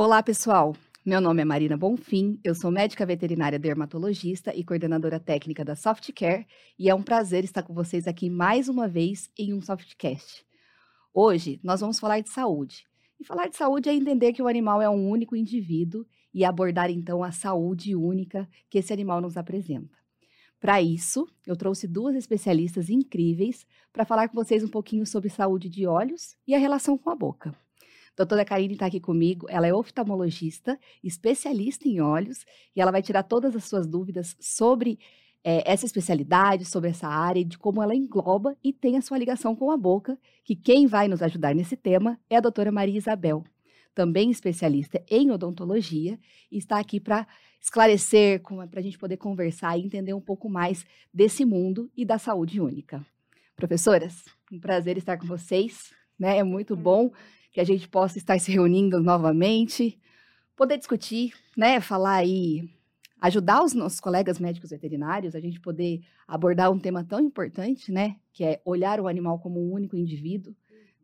Olá, pessoal. Meu nome é Marina Bonfim, eu sou médica veterinária dermatologista e coordenadora técnica da Softcare, e é um prazer estar com vocês aqui mais uma vez em um Softcast. Hoje nós vamos falar de saúde. E falar de saúde é entender que o animal é um único indivíduo e abordar então a saúde única que esse animal nos apresenta. Para isso, eu trouxe duas especialistas incríveis para falar com vocês um pouquinho sobre saúde de olhos e a relação com a boca. Doutora Karine está aqui comigo, ela é oftalmologista, especialista em olhos, e ela vai tirar todas as suas dúvidas sobre é, essa especialidade, sobre essa área, de como ela engloba e tem a sua ligação com a boca, que quem vai nos ajudar nesse tema é a doutora Maria Isabel, também especialista em odontologia, e está aqui para esclarecer, para a gente poder conversar e entender um pouco mais desse mundo e da saúde única. Professoras, um prazer estar com vocês, né? É muito bom que a gente possa estar se reunindo novamente, poder discutir, né, falar aí, ajudar os nossos colegas médicos veterinários, a gente poder abordar um tema tão importante, né, que é olhar o animal como um único indivíduo,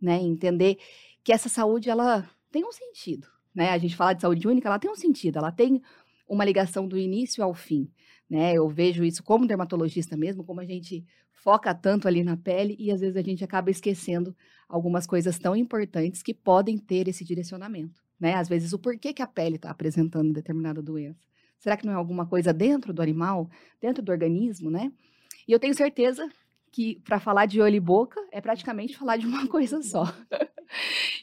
né, entender que essa saúde ela tem um sentido, né? A gente fala de saúde única, ela tem um sentido, ela tem uma ligação do início ao fim, né? Eu vejo isso como dermatologista mesmo, como a gente foca tanto ali na pele e às vezes a gente acaba esquecendo algumas coisas tão importantes que podem ter esse direcionamento, né? Às vezes o porquê que a pele está apresentando determinada doença. Será que não é alguma coisa dentro do animal, dentro do organismo, né? E eu tenho certeza que para falar de olho e boca é praticamente falar de uma coisa só.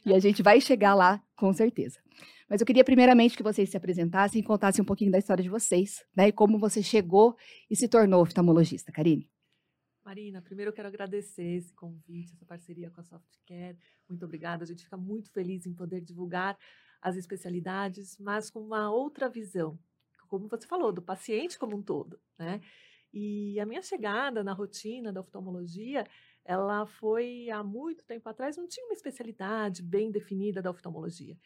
e a gente vai chegar lá com certeza. Mas eu queria primeiramente que vocês se apresentassem e contassem um pouquinho da história de vocês, né? E como você chegou e se tornou oftalmologista, Karine. Marina, primeiro eu quero agradecer esse convite, essa parceria com a Softcare. Muito obrigada. A gente fica muito feliz em poder divulgar as especialidades, mas com uma outra visão, como você falou, do paciente como um todo, né? E a minha chegada na rotina da oftalmologia, ela foi há muito tempo atrás, não tinha uma especialidade bem definida da oftalmologia.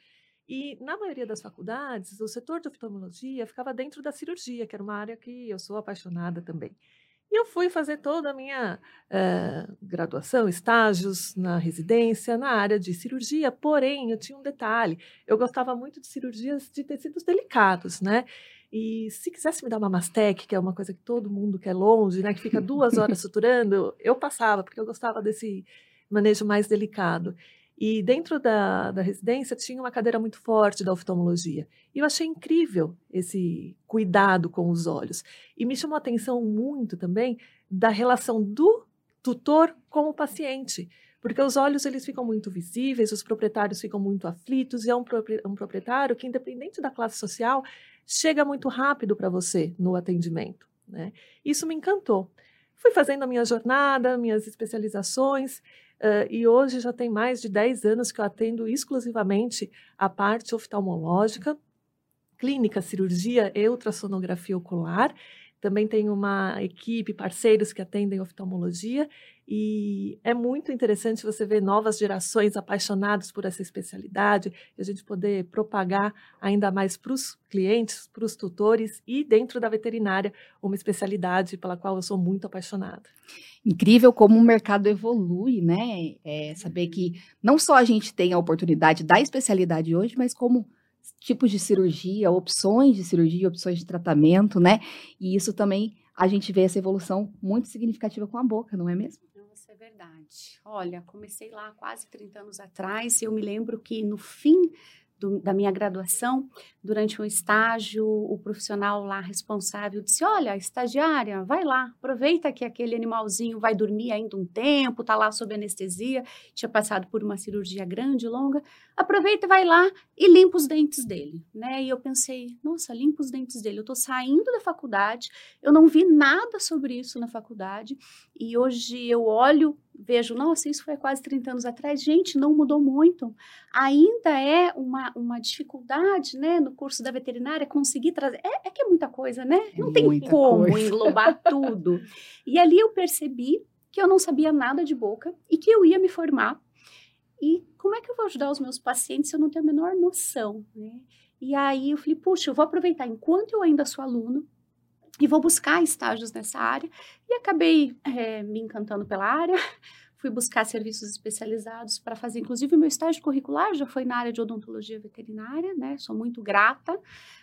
E na maioria das faculdades, o setor de oftalmologia ficava dentro da cirurgia, que era uma área que eu sou apaixonada também. E eu fui fazer toda a minha uh, graduação, estágios na residência, na área de cirurgia, porém, eu tinha um detalhe: eu gostava muito de cirurgias de tecidos delicados, né? E se quisesse me dar uma mastec, que é uma coisa que todo mundo quer longe, né? Que fica duas horas suturando, eu passava, porque eu gostava desse manejo mais delicado. E dentro da, da residência tinha uma cadeira muito forte da oftalmologia. E eu achei incrível esse cuidado com os olhos. E me chamou a atenção muito também da relação do tutor com o paciente. Porque os olhos eles ficam muito visíveis, os proprietários ficam muito aflitos, e é um, um proprietário que, independente da classe social, chega muito rápido para você no atendimento. Né? Isso me encantou. Fui fazendo a minha jornada, minhas especializações, Uh, e hoje já tem mais de 10 anos que eu atendo exclusivamente a parte oftalmológica, clínica, cirurgia e ultrassonografia ocular. Também tenho uma equipe, parceiros que atendem oftalmologia e é muito interessante você ver novas gerações apaixonadas por essa especialidade e a gente poder propagar ainda mais para os clientes, para os tutores e dentro da veterinária uma especialidade pela qual eu sou muito apaixonada. Incrível como o mercado evolui, né? É saber que não só a gente tem a oportunidade da especialidade hoje, mas como tipos de cirurgia, opções de cirurgia, opções de tratamento, né? E isso também a gente vê essa evolução muito significativa com a boca, não é mesmo? Isso é verdade. Olha, comecei lá quase 30 anos atrás e eu me lembro que no fim do, da minha graduação, durante um estágio, o profissional lá responsável disse: Olha, estagiária, vai lá, aproveita que aquele animalzinho vai dormir ainda um tempo, tá lá sob anestesia, tinha passado por uma cirurgia grande, longa, aproveita vai lá e limpa os dentes dele, né? E eu pensei: Nossa, limpa os dentes dele. Eu tô saindo da faculdade, eu não vi nada sobre isso na faculdade, e hoje eu olho vejo, nossa, isso foi quase 30 anos atrás, gente, não mudou muito. Ainda é uma, uma dificuldade, né, no curso da veterinária conseguir trazer. É, é que é muita coisa, né? É não tem como coisa. englobar tudo. E ali eu percebi que eu não sabia nada de boca e que eu ia me formar. E como é que eu vou ajudar os meus pacientes se eu não tenho a menor noção, né? E aí eu falei, puxa, eu vou aproveitar enquanto eu ainda sou aluno, e vou buscar estágios nessa área. E acabei é, me encantando pela área, fui buscar serviços especializados para fazer, inclusive o meu estágio curricular já foi na área de odontologia veterinária, né? Sou muito grata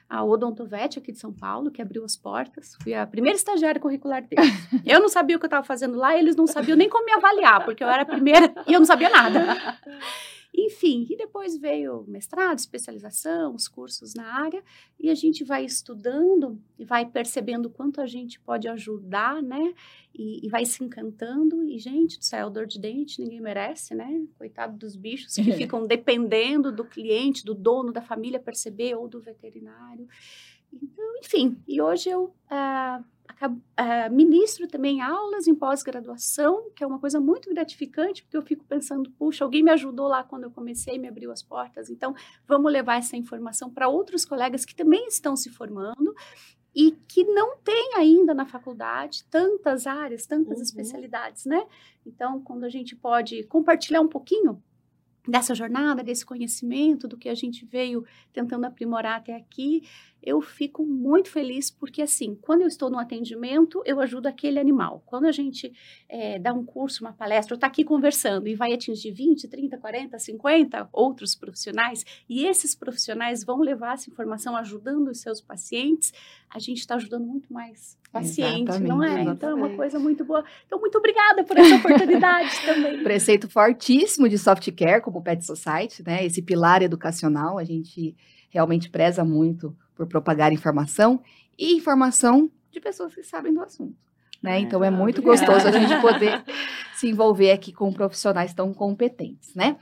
ao Odontovet aqui de São Paulo, que abriu as portas. Fui a primeira estagiária curricular deles. Eu não sabia o que eu estava fazendo lá, eles não sabiam nem como me avaliar, porque eu era a primeira e eu não sabia nada. Enfim, e depois veio mestrado, especialização, os cursos na área, e a gente vai estudando e vai percebendo quanto a gente pode ajudar, né? E, e vai se encantando. E, gente do céu, dor de dente ninguém merece, né? Coitado dos bichos que ficam dependendo do cliente, do dono da família perceber ou do veterinário. Então, enfim, e hoje eu ah, uh, ministro também aulas em pós-graduação, que é uma coisa muito gratificante, porque eu fico pensando, puxa, alguém me ajudou lá quando eu comecei, me abriu as portas, então vamos levar essa informação para outros colegas que também estão se formando e que não tem ainda na faculdade tantas áreas, tantas uhum. especialidades, né? Então, quando a gente pode compartilhar um pouquinho dessa jornada, desse conhecimento, do que a gente veio tentando aprimorar até aqui, eu fico muito feliz porque, assim, quando eu estou no atendimento, eu ajudo aquele animal. Quando a gente é, dá um curso, uma palestra, ou está aqui conversando e vai atingir 20, 30, 40, 50 outros profissionais, e esses profissionais vão levar essa informação ajudando os seus pacientes, a gente está ajudando muito mais paciente, exatamente, não é? Exatamente. Então é uma coisa muito boa. Então, muito obrigada por essa oportunidade também. Preceito fortíssimo de soft care, como o Pet Society, né? Esse pilar educacional, a gente realmente preza muito por propagar informação e informação de pessoas que sabem do assunto. Né? É, então é muito gostoso a gente poder se envolver aqui com profissionais tão competentes, né?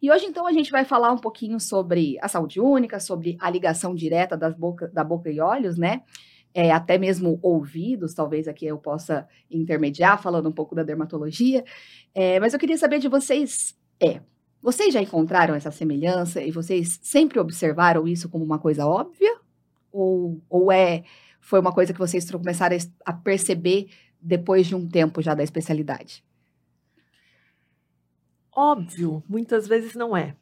E hoje, então, a gente vai falar um pouquinho sobre a saúde única, sobre a ligação direta das boca, da boca e olhos, né? É, até mesmo ouvidos, talvez aqui eu possa intermediar, falando um pouco da dermatologia. É, mas eu queria saber de vocês, é, vocês já encontraram essa semelhança e vocês sempre observaram isso como uma coisa óbvia? Ou, ou é foi uma coisa que vocês começaram a perceber depois de um tempo já da especialidade? Óbvio, muitas vezes não é.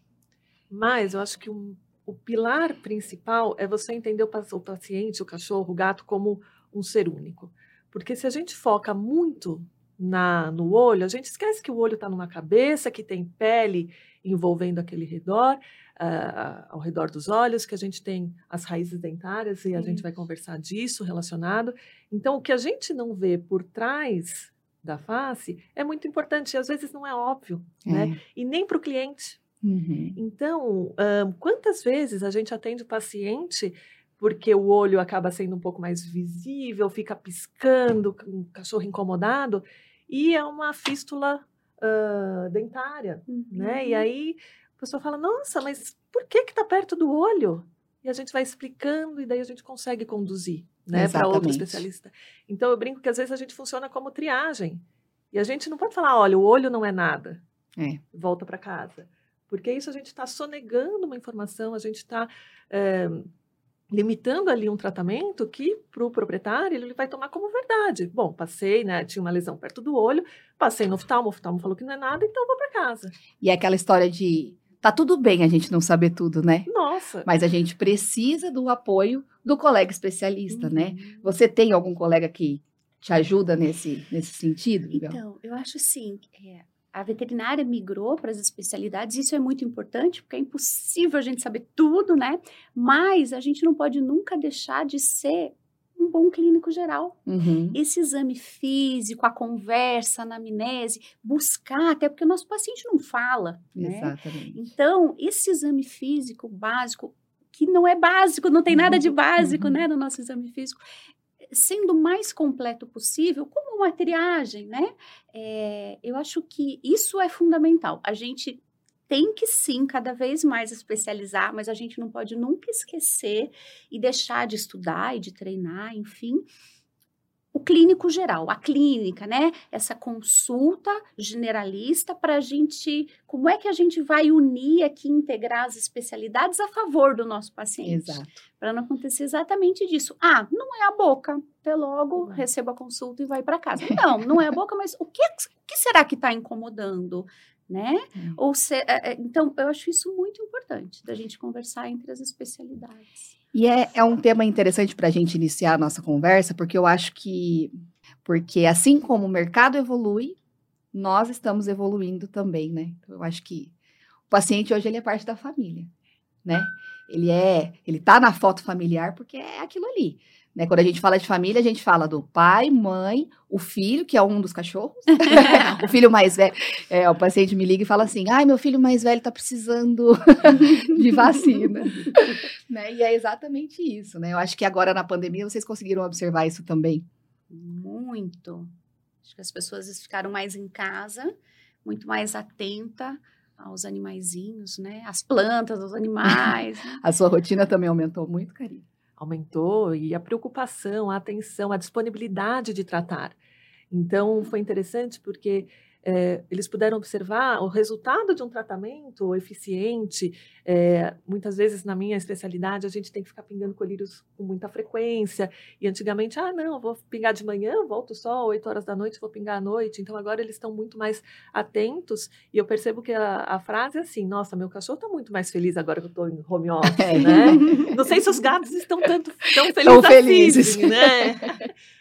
Mas eu acho que um, o pilar principal é você entender o, o paciente, o cachorro, o gato, como um ser único. Porque se a gente foca muito na, no olho, a gente esquece que o olho está numa cabeça, que tem pele envolvendo aquele redor, uh, ao redor dos olhos, que a gente tem as raízes dentárias e a gente vai conversar disso relacionado. Então, o que a gente não vê por trás da face é muito importante e às vezes não é óbvio, né? é. né? E nem para o cliente. Uhum. Então, um, quantas vezes a gente atende o paciente porque o olho acaba sendo um pouco mais visível, fica piscando, um cachorro incomodado, e é uma fístula uh, dentária, uhum. né? E uhum. aí pessoa fala, nossa, mas por que que tá perto do olho? E a gente vai explicando e daí a gente consegue conduzir, né, para outro especialista. Então eu brinco que às vezes a gente funciona como triagem. E a gente não pode falar, olha, o olho não é nada. É. Volta para casa. Porque isso a gente está sonegando uma informação, a gente está é, eh, limitando ali um tratamento que para o proprietário ele vai tomar como verdade. Bom, passei, né? Tinha uma lesão perto do olho, passei no oftalmo, o oftalmo falou que não é nada, então vou para casa. E é aquela história de Tá tudo bem a gente não saber tudo, né? Nossa. Mas a gente precisa do apoio do colega especialista, né? uhum. né? Você tem algum colega que te ajuda nesse, nesse sentido? Então, eu acho assim, é, a veterinária migrou para as especialidades, isso é muito importante, porque é impossível a gente saber tudo, né? Mas a gente não pode nunca deixar de ser um bom clínico geral. Uhum. Esse exame físico, a conversa, a anamnese, buscar, até porque o nosso paciente não fala. Né? Exatamente. Então, esse exame físico básico, que não é básico, não tem nada de uhum. básico uhum. né, no nosso exame físico, sendo o mais completo possível, como uma triagem, né? É, eu acho que isso é fundamental. A gente tem que sim cada vez mais especializar, mas a gente não pode nunca esquecer e deixar de estudar e de treinar, enfim, o clínico geral, a clínica, né? Essa consulta generalista para a gente, como é que a gente vai unir aqui, integrar as especialidades a favor do nosso paciente? Exato. Para não acontecer exatamente disso. Ah, não é a boca, até logo, receba a consulta e vai para casa. Não, não é a boca, mas o que, o que será que está incomodando? né? Hum. Ou se, é, é, então, eu acho isso muito importante, da gente conversar entre as especialidades. E é, é um tema interessante para a gente iniciar a nossa conversa, porque eu acho que, porque assim como o mercado evolui, nós estamos evoluindo também, né? Então, eu acho que o paciente hoje ele é parte da família, né? Ele é, ele tá na foto familiar porque é aquilo ali. Né? Quando a gente fala de família, a gente fala do pai, mãe, o filho, que é um dos cachorros, o filho mais velho. É, o paciente me liga e fala assim: ai, meu filho mais velho está precisando de vacina. né? E é exatamente isso. Né? Eu acho que agora na pandemia vocês conseguiram observar isso também. Muito. Acho que as pessoas ficaram mais em casa, muito mais atenta aos animaizinhos, né? As plantas, os animais. Né? a sua rotina também aumentou muito, Karine? Aumentou e a preocupação, a atenção, a disponibilidade de tratar. Então, foi interessante porque é, eles puderam observar o resultado de um tratamento eficiente. É, muitas vezes, na minha especialidade, a gente tem que ficar pingando colírios com muita frequência. E antigamente, ah, não, vou pingar de manhã, volto só 8 horas da noite, vou pingar à noite. Então, agora eles estão muito mais atentos. E eu percebo que a, a frase é assim: nossa, meu cachorro está muito mais feliz agora que eu estou em home office, né? Não sei se os gatos estão tanto, tão felizes, tão felizes. assim, né?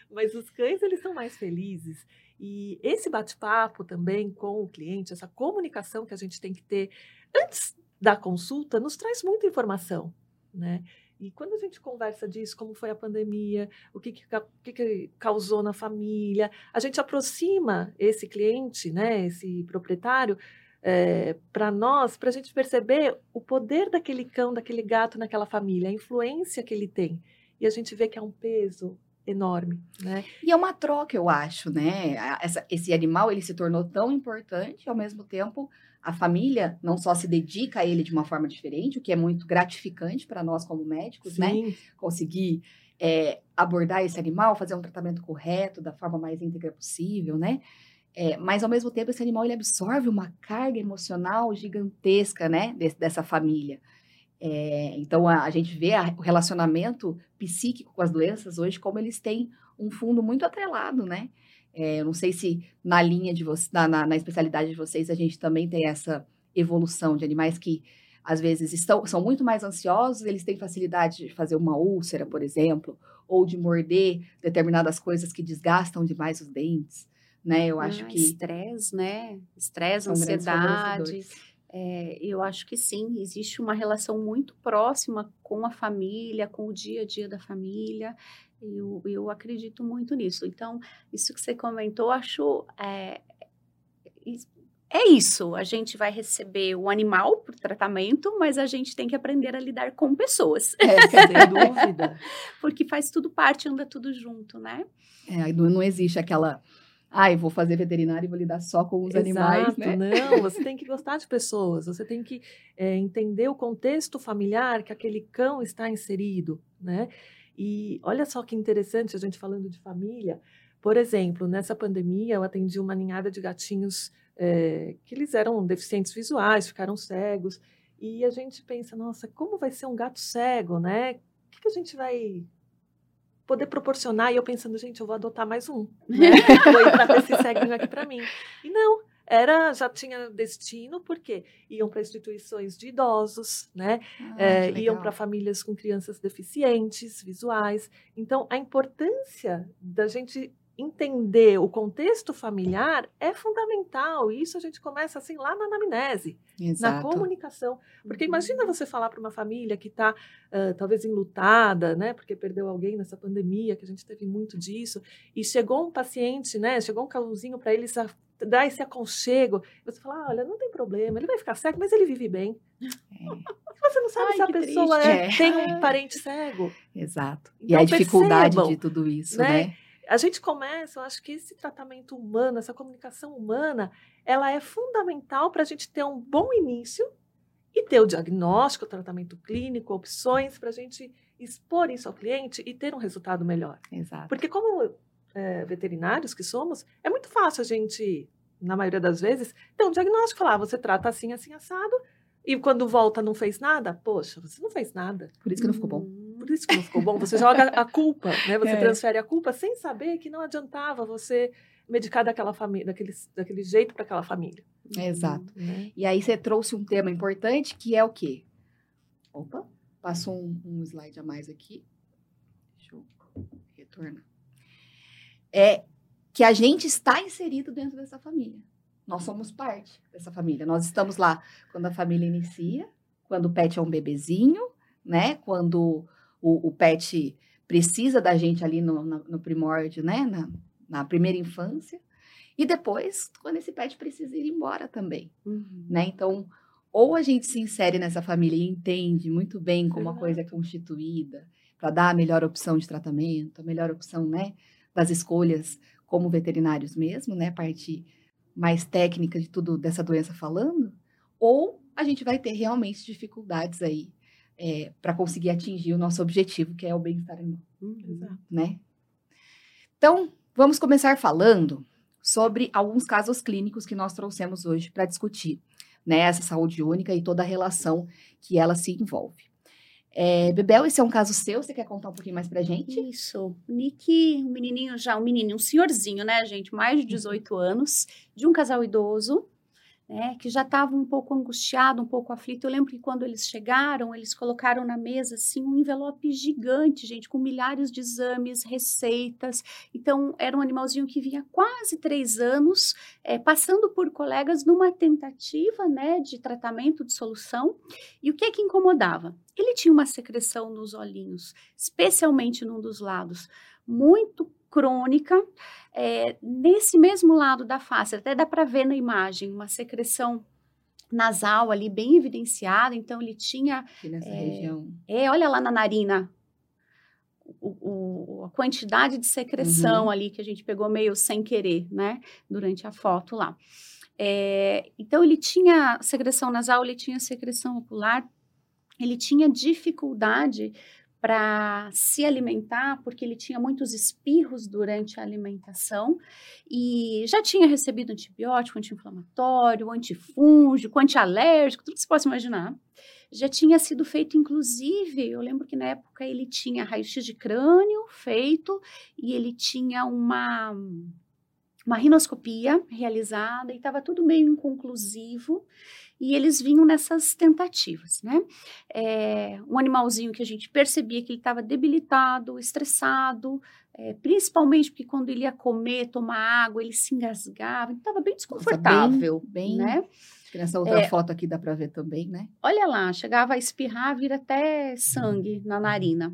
Mas os cães, eles são mais felizes. E esse bate-papo também com o cliente, essa comunicação que a gente tem que ter antes da consulta, nos traz muita informação, né? E quando a gente conversa disso, como foi a pandemia, o que, que, que, que causou na família, a gente aproxima esse cliente, né, esse proprietário, é, eh, para nós, para a gente perceber o poder daquele cão, daquele gato naquela família, a influência que ele tem. E a gente vê que é um peso, enorme, né? E é uma troca, eu acho, né? Essa, esse animal ele se tornou tão importante, ao mesmo tempo a família não só se dedica a ele de uma forma diferente, o que é muito gratificante para nós como médicos, né? Sim. né? Conseguir é, abordar esse animal, fazer um tratamento correto, da forma mais íntegra possível, né? É, mas ao mesmo tempo esse animal ele absorve uma carga emocional gigantesca, né? dessa família. É, então, a, a, gente vê a, o relacionamento psíquico com as doenças hoje como eles têm um fundo muito atrelado, né? É, eu não sei se na linha de vocês, na, na, na, especialidade de vocês, a gente também tem essa evolução de animais que às vezes estão, são muito mais ansiosos, eles têm facilidade de fazer uma úlcera, por exemplo, ou de morder determinadas coisas que desgastam demais os dentes, né? Eu acho ah, que estresse, né? Estresse, ansiedade é, eu acho que sim, existe uma relação muito próxima com a família, com o dia a dia da família. Eu, eu acredito muito nisso. Então, isso que você comentou, acho. É, é isso. A gente vai receber o animal para tratamento, mas a gente tem que aprender a lidar com pessoas. É, sem dúvida. Porque faz tudo parte, anda tudo junto, né? É, não, não existe aquela ah, eu vou fazer veterinário e vou lidar só com os Exato, animais, né? Não, você tem que gostar de pessoas, você tem que é, entender o contexto familiar que aquele cão está inserido, né? E olha só que interessante a gente falando de família. Por exemplo, nessa pandemia eu atendi uma ninhada de gatinhos é, que eles eram deficientes visuais, ficaram cegos. E a gente pensa, nossa, como vai ser um gato cego, né? O que, que a gente vai poder proporcionar. E eu pensando, gente, eu vou adotar mais um. Né? vou com esse ceguinho aqui para mim. E não, era já tinha destino porque iam para instituições de idosos, né? Ah, é, iam para famílias com crianças deficientes visuais. Então a importância da gente entender o contexto familiar é fundamental. E isso a gente começa assim lá na anamnese, Exato. na comunicação. Porque imagina você falar para uma família que está uh, talvez enlutada, né? Porque perdeu alguém nessa pandemia, que a gente teve muito disso, e chegou um paciente, né? Chegou um calorzinho para eles dar esse aconchego. Você fala, ah, olha, não tem problema, ele vai ficar cego, mas ele vive bem. É. Você não sabe Ai, se a pessoa é, tem um parente cego. Exato. Então, e a dificuldade percebam, de tudo isso, né? né? A gente começa, eu acho que esse tratamento humano, essa comunicação humana, ela é fundamental para a gente ter um bom início e ter o diagnóstico, o tratamento clínico, opções para a gente expor isso ao cliente e ter um resultado melhor. Exato. Porque como é, veterinários que somos, é muito fácil a gente, na maioria das vezes, ter um diagnóstico, falar, ah, você trata assim, assim, assado, e quando volta não fez nada, poxa, você não fez nada. Por isso que não ficou bom. Por isso que não ficou bom. Você joga a culpa, né? Você é. transfere a culpa sem saber que não adiantava você medicar daquela família, daquele, daquele jeito para aquela família. exato. Né? E aí você trouxe um tema importante que é o quê? Opa, passou um, um slide a mais aqui. Deixa eu retornar. É que a gente está inserido dentro dessa família. nós somos parte dessa família. Nós estamos lá quando a família inicia, quando o pet é um bebezinho, né? Quando o, o pet precisa da gente ali no, no, no primórdio, né? Na, na, primeira infância. E depois, quando esse pet precisa ir embora também, uhum. né? Então, ou a gente se insere nessa família e entende muito bem como a coisa é constituída, para dar a melhor opção de tratamento, a melhor opção, né? Das escolhas como veterinários mesmo, né? Parte mais técnica de tudo dessa doença falando, ou a gente vai ter realmente dificuldades aí é, para conseguir atingir o nosso objetivo, que é o bem-estar animal. Uhum. Né? Então, vamos começar falando sobre alguns casos clínicos que nós trouxemos hoje para discutir né, essa saúde única e toda a relação que ela se envolve. É, Bebel, esse é um caso seu, você quer contar um pouquinho mais pra gente? Isso. O Nick, um menininho já, um menininho, um senhorzinho, né, gente, mais de 18 anos, de um casal idoso, né, que já estava um pouco angustiado, um pouco aflito. Eu lembro que quando eles chegaram, eles colocaram na mesa assim um envelope gigante, gente, com milhares de exames, receitas. Então era um animalzinho que vinha quase três anos, é, passando por colegas numa tentativa, né, de tratamento, de solução. E o que é que incomodava? Ele tinha uma secreção nos olhinhos, especialmente num dos lados, muito crônica, é, nesse mesmo lado da face, até dá para ver na imagem, uma secreção nasal ali bem evidenciada, então ele tinha... Aqui nessa é, região. É, olha lá na narina, o, o, a quantidade de secreção uhum. ali que a gente pegou meio sem querer, né, durante a foto lá. É, então ele tinha secreção nasal, ele tinha secreção ocular, ele tinha dificuldade para se alimentar, porque ele tinha muitos espirros durante a alimentação e já tinha recebido antibiótico, anti-inflamatório, antifúngico, antialérgico, tudo que você possa imaginar. Já tinha sido feito, inclusive, eu lembro que na época ele tinha raio-x de crânio feito e ele tinha uma uma rinoscopia realizada e estava tudo meio inconclusivo e eles vinham nessas tentativas, né? É, um animalzinho que a gente percebia que ele estava debilitado, estressado, é, principalmente porque quando ele ia comer, tomar água, ele se engasgava, estava bem desconfortável, Nossa, bem, bem né? Nessa outra é, foto aqui dá para ver também, né? Olha lá, chegava a espirrar, vira até sangue na narina.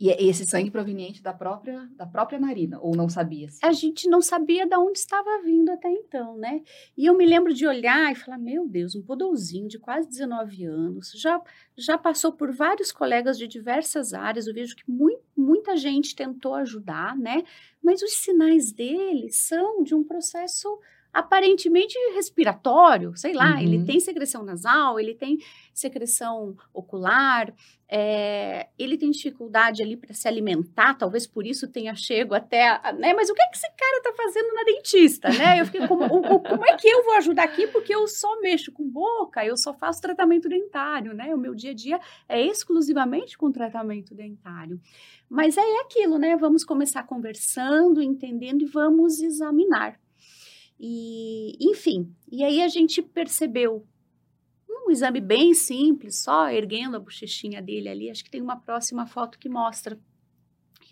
E esse sangue proveniente da própria, da própria narina, ou não sabia? -se? A gente não sabia de onde estava vindo até então, né? E eu me lembro de olhar e falar, meu Deus, um poodlezinho de quase 19 anos, já, já passou por vários colegas de diversas áreas, eu vejo que muito, muita gente tentou ajudar, né? Mas os sinais dele são de um processo aparentemente respiratório, sei lá, uhum. ele tem secreção nasal, ele tem secreção ocular, é, ele tem dificuldade ali para se alimentar, talvez por isso tenha chego até, a, né? Mas o que é que esse cara está fazendo na dentista, né? Eu fiquei como, o, o, como é que eu vou ajudar aqui? Porque eu só mexo com boca, eu só faço tratamento dentário, né? O meu dia a dia é exclusivamente com tratamento dentário. Mas é aquilo, né? Vamos começar conversando, entendendo e vamos examinar. E, enfim, e aí a gente percebeu um exame bem simples, só erguendo a bochechinha dele ali. Acho que tem uma próxima foto que mostra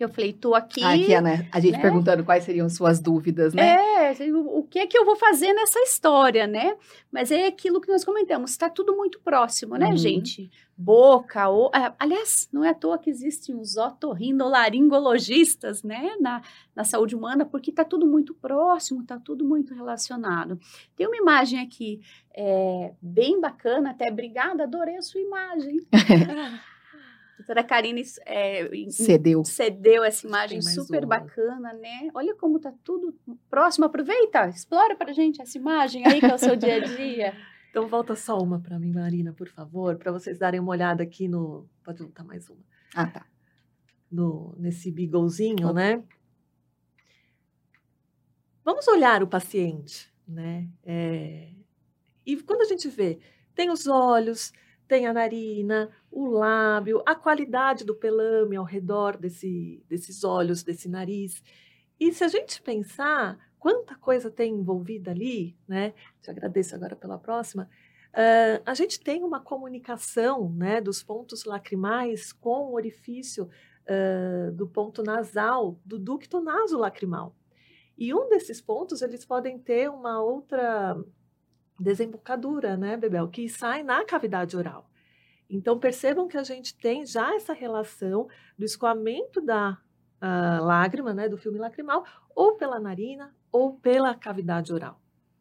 eu falei, tô aqui. Ah, aqui, né? A gente né? perguntando quais seriam suas dúvidas, né? É, o, que é que eu vou fazer nessa história, né? Mas é aquilo que nós comentamos, está tudo muito próximo, né, uhum. gente? Boca, o, é, aliás, não é à toa que existem os otorrinolaringologistas, né, na, na saúde humana, porque está tudo muito próximo, está tudo muito relacionado. Tem uma imagem aqui é, bem bacana, até obrigada, adorei a sua imagem. doutora Karine é, cedeu. cedeu essa imagem super uma. bacana, né? Olha como tá tudo próximo. Aproveita, explora para gente essa imagem aí que é o seu dia a dia. Então volta só uma para mim, Marina, por favor, para vocês darem uma olhada aqui no. Pode voltar mais uma. Ah, tá. No, nesse beaglezinho, né? Vamos olhar o paciente, né? É... E quando a gente vê, tem os olhos, tem a narina, o lábio, a qualidade do pelame ao redor desse, desses olhos, desse nariz. E se a gente pensar quanta coisa tem envolvida ali, né? Te agradeço agora pela próxima. Uh, a gente tem uma comunicação né, dos pontos lacrimais com o orifício uh, do ponto nasal, do ducto nasolacrimal. E um desses pontos, eles podem ter uma outra desembocadura, né, Bebel, que sai na cavidade oral. Então, percebam que a gente tem já essa relação do escoamento da uh, lágrima, né, do filme lacrimal, ou pela narina ou pela cavidade oral.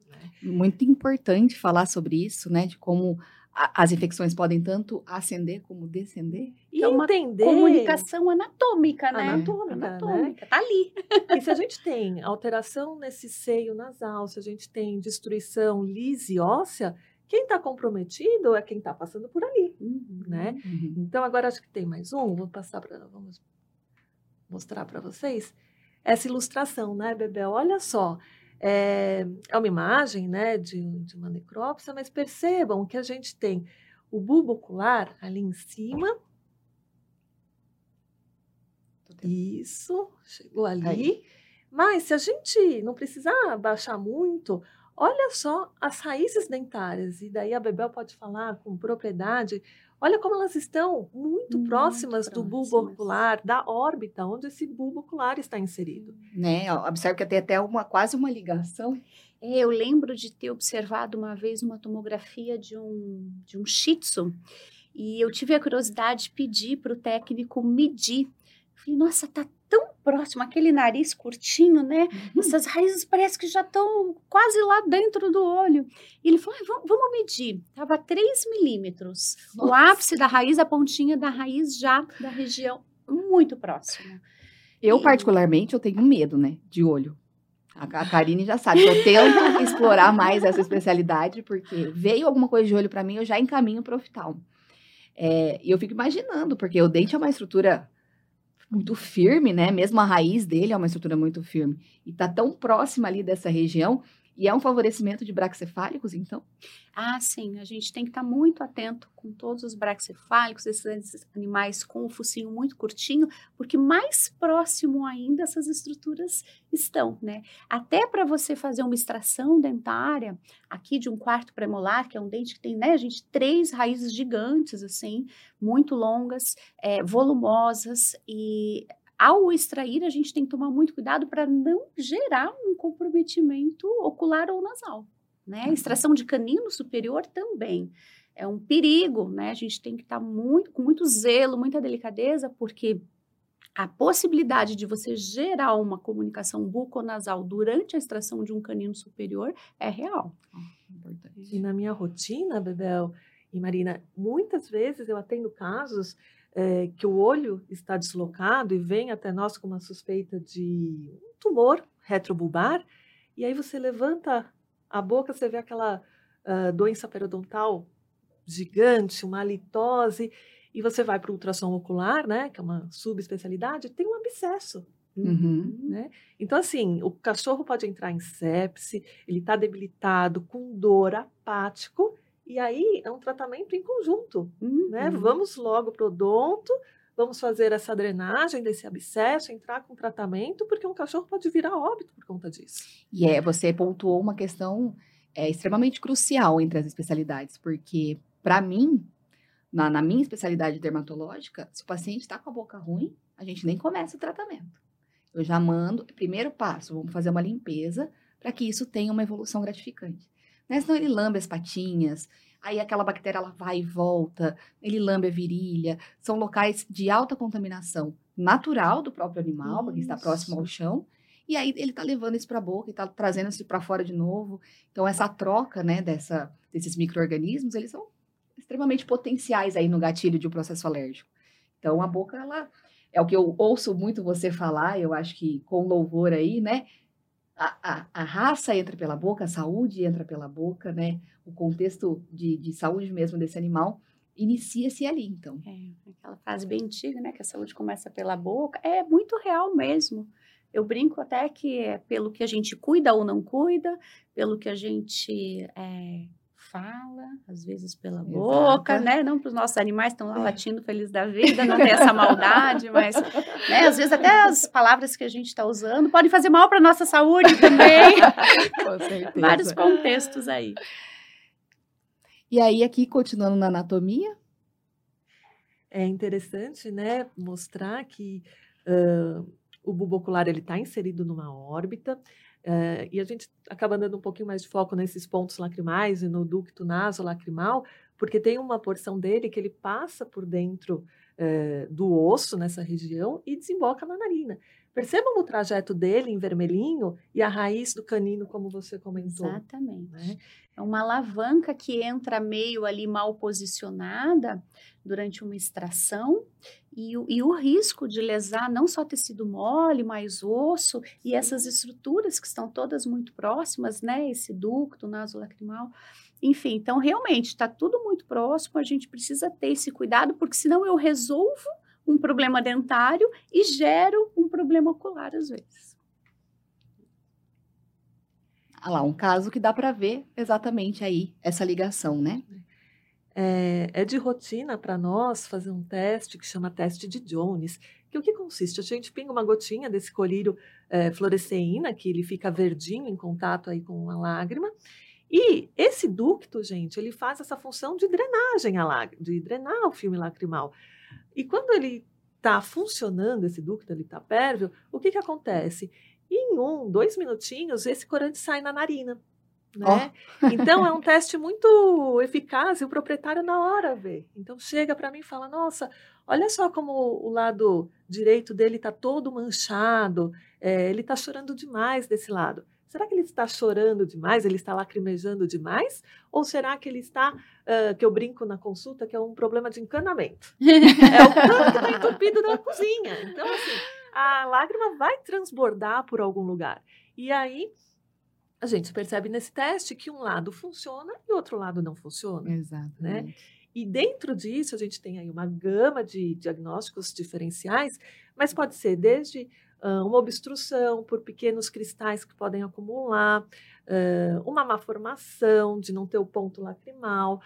Né? Muito importante falar sobre isso, né, de como as infecções podem tanto ascender como descender. E é uma entender... comunicação anatômica, né? Anatômica, anatômica né? Tá ali. E se a gente tem alteração nesse seio nasal, se a gente tem destruição lise óssea, quem está comprometido é quem está passando por ali, uhum, né? Uhum. Então agora acho que tem mais um. Vou passar para vamos mostrar para vocês essa ilustração, né, Bebel? Olha só, é, é uma imagem, né, de, de uma necrópsia, mas percebam que a gente tem o bulbo ocular ali em cima. Isso, chegou ali. Aí. Mas se a gente não precisar baixar muito, Olha só as raízes dentárias, e daí a Bebel pode falar com propriedade. Olha como elas estão muito, muito próximas, próximas, do bulbo ocular, da órbita onde esse bulbo ocular está inserido. Né? Observe que tem até uma, quase uma ligação. É, eu lembro de ter observado uma vez uma tomografia de um, de um shih tzu, e eu tive a curiosidade de pedir para o técnico medir. falei, nossa, tá próximo, aquele nariz curtinho, né? Uhum. Essas raízes parece que já estão quase lá dentro do olho. E ele falou: ah, vamos, medir. Tava 3 milímetros. O ápice da raiz, a pontinha da raiz já da região muito próxima. Eu, e... particularmente, eu tenho medo, né? De olho. A, a Karine já sabe eu tento explorar mais essa especialidade, porque veio alguma coisa de olho para mim, eu já encaminho para o oftalmo. É, e eu fico imaginando, porque o dente é uma estrutura muito firme, né? Mesmo a raiz dele é uma estrutura muito firme. E está tão próxima ali dessa região e é um favorecimento de braxcefálicos, então? Ah, sim. A gente tem que estar muito atento com todos os braxcefálicos, esses animais com o focinho muito curtinho, porque mais próximo ainda essas estruturas estão, né? Até para você fazer uma extração dentária aqui de um quarto premolar, que é um dente que tem, né, gente, três raízes gigantes, assim, muito longas, é, volumosas, e ao extrair, a gente tem que tomar muito cuidado para não gerar um comprometimento ocular ou nasal. Né? A extração de canino superior também é um perigo, né? A gente tem que estar tá muito, com muito zelo, muita delicadeza, porque a possibilidade de você gerar uma comunicação buconasal durante a extração de um canino superior é real. E na minha rotina, Bebel e Marina, muitas vezes eu atendo casos é, que o olho está deslocado e vem até nós com uma suspeita de um tumor retrobulbar, e aí você levanta a boca, você vê aquela uh, doença periodontal gigante, uma litose, e você vai para o ultrassom ocular, né, que é uma subespecialidade, tem um abscesso. Uhum. Né? Então, assim, o cachorro pode entrar em sepse, ele está debilitado, com dor, apático, e aí é um tratamento em conjunto, né? uhum. né? Vamos logo para o odonto, vamos fazer essa drenagem desse abscesso, entrar com tratamento, porque um cachorro pode virar óbito por conta disso. E é, você pontuou uma questão é, extremamente crucial entre as especialidades, porque para mim, na, na, minha especialidade dermatológica, se o paciente está com a boca ruim, a gente nem começa o tratamento. Eu já mando, primeiro passo, vamos fazer uma limpeza para que isso tenha uma evolução gratificante. Né? Senão ele lambe as patinhas, aí aquela bactéria ela vai e volta, ele lambe a virilha. São locais de alta contaminação natural do próprio animal, isso. porque está próximo ao chão. E aí ele está levando isso para a boca e está trazendo isso para fora de novo. Então essa troca, né, dessa, desses micro-organismos, eles são extremamente potenciais aí no gatilho de um processo alérgico. Então a boca, ela é o que eu ouço muito você falar, eu acho que com louvor aí, né? A, a, a, raça entra pela boca, a saúde entra pela boca, né? O contexto de, de saúde mesmo desse animal inicia-se ali, então. É, aquela frase bem antiga, né? Que a saúde começa pela boca. É muito real mesmo. Eu brinco até que é pelo que a gente cuida ou não cuida, pelo que a gente é, fala, às vezes pela Exato. boca, né? Não para os nossos animais estão lá é. latindo feliz da vida, não tem essa maldade, mas né, às vezes até as palavras que a gente está usando podem fazer mal para nossa saúde também. Com certeza. Vários contextos aí. E aí, aqui, continuando na anatomia. É interessante, né, mostrar que uh, o bulbo ocular ele está inserido numa órbita, uh, e a gente acaba dando um pouquinho mais de foco nesses pontos lacrimais e no ducto nasolacrimal, porque tem uma porção dele que ele passa por dentro uh, do osso, nessa região, e desemboca na narina. Percebam o trajeto dele em vermelhinho e a raiz do canino, como você comentou. Exatamente. Né? É uma alavanca que entra meio ali mal posicionada durante uma extração e, e o risco de lesar não só tecido mole, mas osso e essas estruturas que estão todas muito próximas, né? Esse ducto nasolacrimal. Enfim, então realmente está tudo muito próximo, a gente precisa ter esse cuidado, porque senão eu resolvo um problema dentário e gero um problema ocular às vezes. Ah lá, um caso que dá para ver exatamente aí essa ligação, né? É, é de rotina para nós fazer um teste que chama teste de Jones, que o que consiste? A gente pinga uma gotinha desse colírio é, fluoresceína, que ele fica verdinho em contato aí com a lágrima, e esse ducto, gente, ele faz essa função de drenagem, de drenar o filme lacrimal. E quando ele está funcionando, esse ducto, ele está pérvio, o que, que acontece? Em um, dois minutinhos, esse corante sai na narina. Né? Oh. Então é um teste muito eficaz e o proprietário na hora vê. Então chega para mim e fala: Nossa, olha só como o lado direito dele está todo manchado, é, ele está chorando demais desse lado. Será que ele está chorando demais? Ele está lacrimejando demais? Ou será que ele está, uh, que eu brinco na consulta, que é um problema de encanamento? é o cano que está entupido da cozinha. Então, assim, a lágrima vai transbordar por algum lugar. E aí, a gente percebe nesse teste que um lado funciona e o outro lado não funciona. Exato. Né? E dentro disso, a gente tem aí uma gama de diagnósticos diferenciais, mas pode ser desde uma obstrução por pequenos cristais que podem acumular, uma má formação de não ter o ponto lacrimal,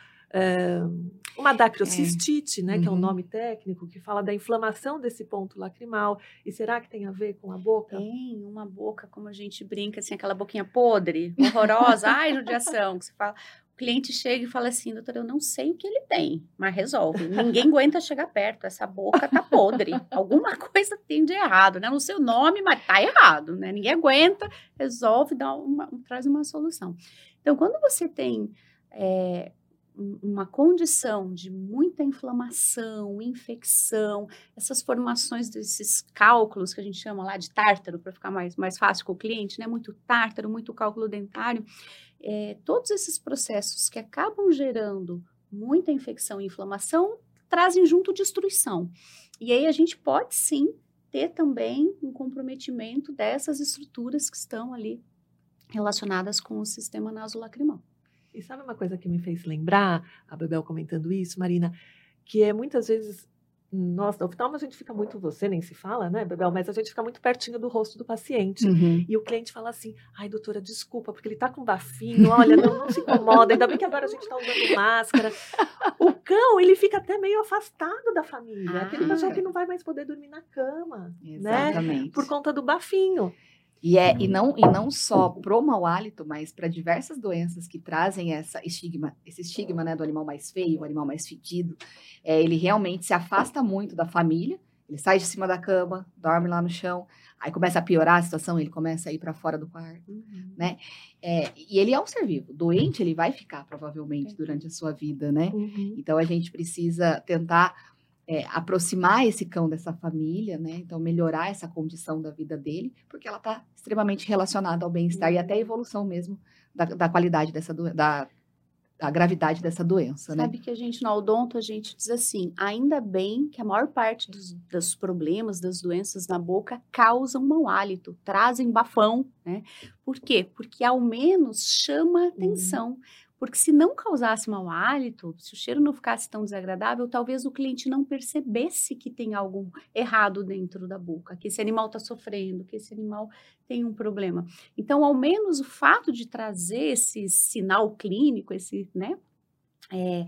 uma dacriocistite, é. né, uhum. que é um uhum. nome técnico, que fala da inflamação desse ponto lacrimal. E será que tem a ver com a boca? Tem, uma boca, como a gente brinca, assim, aquela boquinha podre, horrorosa, ai, judiação, que você fala cliente chega e fala assim, doutor, eu não sei o que ele tem, mas resolve. Ninguém aguenta chegar perto, essa boca tá podre. Alguma coisa tem de errado, né? Não sei o nome, mas tá errado, né? Ninguém aguenta, resolve, dá uma, traz uma solução. Então, quando você tem é, uma condição de muita inflamação, infecção, essas formações desses cálculos que a gente chama lá de tártaro, para ficar mais, mais fácil com o cliente, né? Muito tártaro, muito cálculo dentário é, todos esses processos que acabam gerando muita infecção e inflamação trazem junto destruição. E aí a gente pode sim ter também um comprometimento dessas estruturas que estão ali relacionadas com o sistema nasolacrimal. E sabe uma coisa que me fez lembrar, a Bebel comentando isso, Marina, que é muitas vezes nossa, oftalmo a gente fica muito, você nem se fala, né, Bebel? Mas a gente fica muito pertinho do rosto do paciente. Uhum. E o cliente fala assim: ai, doutora, desculpa, porque ele tá com bafinho, olha, não, não se incomoda, ainda bem que agora a gente tá usando máscara. O cão, ele fica até meio afastado da família. Ah. Aquele cachorro que não vai mais poder dormir na cama, né? Exatamente. né? Por conta do bafinho. E, é, e, não, e não só pro mau hálito, mas para diversas doenças que trazem essa estigma, esse estigma né, do animal mais feio, o animal mais fedido, é, ele realmente se afasta muito da família, ele sai de cima da cama, dorme lá no chão, aí começa a piorar a situação, ele começa a ir para fora do quarto, uhum. né? É, e ele é um ser vivo, doente ele vai ficar provavelmente durante a sua vida, né? Uhum. Então a gente precisa tentar é, aproximar esse cão dessa família, né? Então, melhorar essa condição da vida dele, porque ela está extremamente relacionada ao bem-estar uhum. e até a uhum. evolução mesmo da, da qualidade dessa do, da, da gravidade dessa doença, né? Sabe que a gente, no odonto, a gente diz assim, ainda bem que a maior parte dos, dos problemas, das doenças na boca causam mau hálito, trazem bafão, né? Por quê? Porque ao menos chama atenção. Uhum. Porque se não causasse mau hálito, se o cheiro não ficasse tão desagradável, talvez o cliente não percebesse que tem algo errado dentro da boca, que esse animal está sofrendo, que esse animal tem um problema. Então, ao menos o fato de trazer esse sinal clínico, esse, né, é,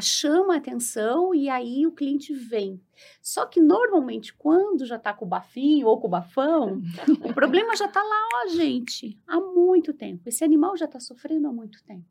chama atenção e aí o cliente vem. Só que normalmente, quando já está com o bafinho ou com o bafão, o problema já está lá, ó, gente, há muito tempo. Esse animal já está sofrendo há muito tempo.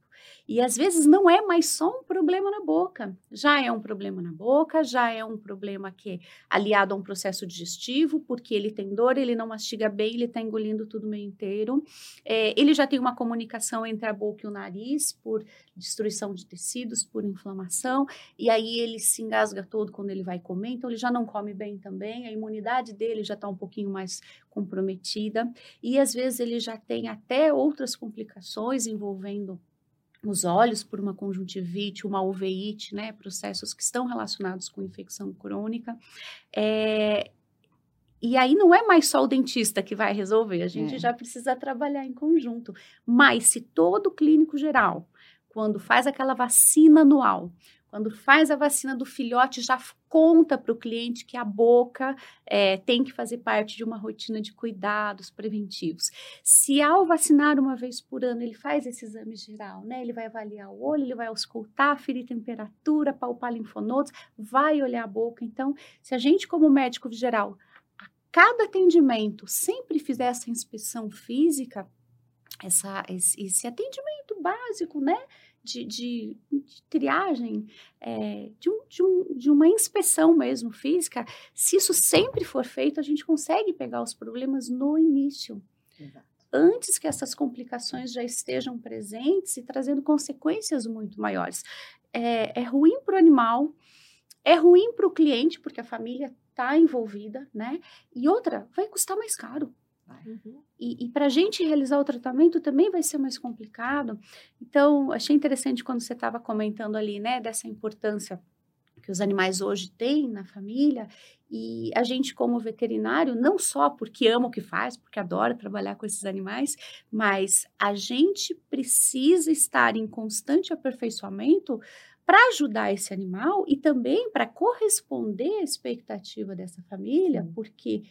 E às vezes não é mais só um problema na boca, já é um problema na boca, já é um problema que é aliado a um processo digestivo, porque ele tem dor, ele não mastiga bem, ele está engolindo tudo meio inteiro. É, ele já tem uma comunicação entre a boca e o nariz por destruição de tecidos, por inflamação, e aí ele se engasga todo quando ele vai comer, então ele já não come bem também, a imunidade dele já está um pouquinho mais comprometida, e às vezes ele já tem até outras complicações envolvendo os olhos por uma conjuntivite, uma uveíte, né, processos que estão relacionados com infecção crônica. É, e aí não é mais só o dentista que vai resolver, a gente é. já precisa trabalhar em conjunto. Mas se todo clínico geral, quando faz aquela vacina anual, quando faz a vacina do filhote, já conta para o cliente que a boca é, tem que fazer parte de uma rotina de cuidados preventivos. Se ao vacinar uma vez por ano, ele faz esse exame geral, né? Ele vai avaliar o olho, ele vai auscultar, ferir temperatura, palpar linfonodos, vai olhar a boca. Então, se a gente, como médico geral, a cada atendimento sempre fizer essa inspeção física, essa, esse, esse atendimento básico, né? De, de, de triagem, é, de, um, de, um, de uma inspeção mesmo física, se isso sempre for feito, a gente consegue pegar os problemas no início. Exato. Antes que essas complicações já estejam presentes e trazendo consequências muito maiores. É, é ruim para o animal, é ruim para o cliente, porque a família está envolvida, né? E outra, vai custar mais caro. Uhum. E, e para a gente realizar o tratamento também vai ser mais complicado. Então, achei interessante quando você estava comentando ali, né, dessa importância que os animais hoje têm na família. E a gente, como veterinário, não só porque ama o que faz, porque adora trabalhar com esses animais, mas a gente precisa estar em constante aperfeiçoamento para ajudar esse animal e também para corresponder à expectativa dessa família, porque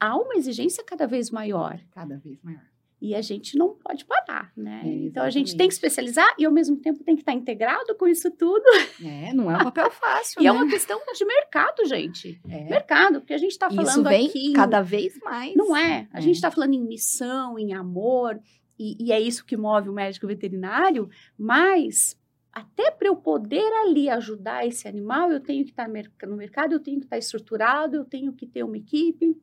há uma exigência cada vez maior. Cada vez maior. E a gente não pode parar, né? É, então a gente tem que especializar e ao mesmo tempo tem que estar integrado com isso tudo. É, não é um papel fácil. e né? é uma questão de mercado, gente. É. Mercado, porque a gente está falando isso vem aqui. Cada vez mais. Não é? A é. gente está falando em missão, em amor, e, e é isso que move o médico veterinário, mas até para eu poder ali ajudar esse animal, eu tenho que estar no mercado, eu tenho que estar estruturado, eu tenho que ter uma equipe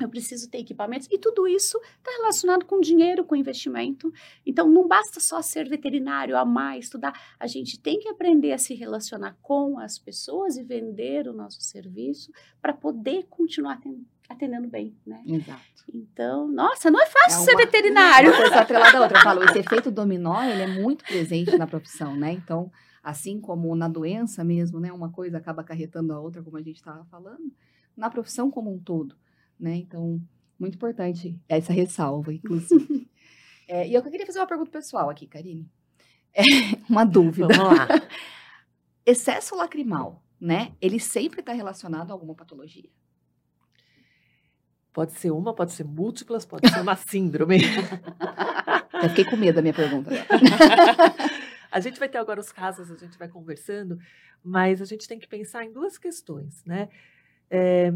eu preciso ter equipamentos, e tudo isso está relacionado com dinheiro, com investimento. Então, não basta só ser veterinário, amar, estudar. A gente tem que aprender a se relacionar com as pessoas e vender o nosso serviço para poder continuar atendendo bem, né? Exato. Então, nossa, não é fácil é uma, ser veterinário. Uma coisa atrelada outra. Eu falo, esse efeito dominó, ele é muito presente na profissão, né? Então, assim como na doença mesmo, né? Uma coisa acaba acarretando a outra, como a gente estava falando, na profissão como um todo né? Então, muito importante essa ressalva, inclusive. é, e eu queria fazer uma pergunta pessoal aqui, Karine. É, uma dúvida. Vamos lá. Excesso lacrimal, né? Ele sempre está relacionado a alguma patologia? Pode ser uma, pode ser múltiplas, pode ser uma síndrome. Eu fiquei com medo da minha pergunta. a gente vai ter agora os casos, a gente vai conversando, mas a gente tem que pensar em duas questões, né? É,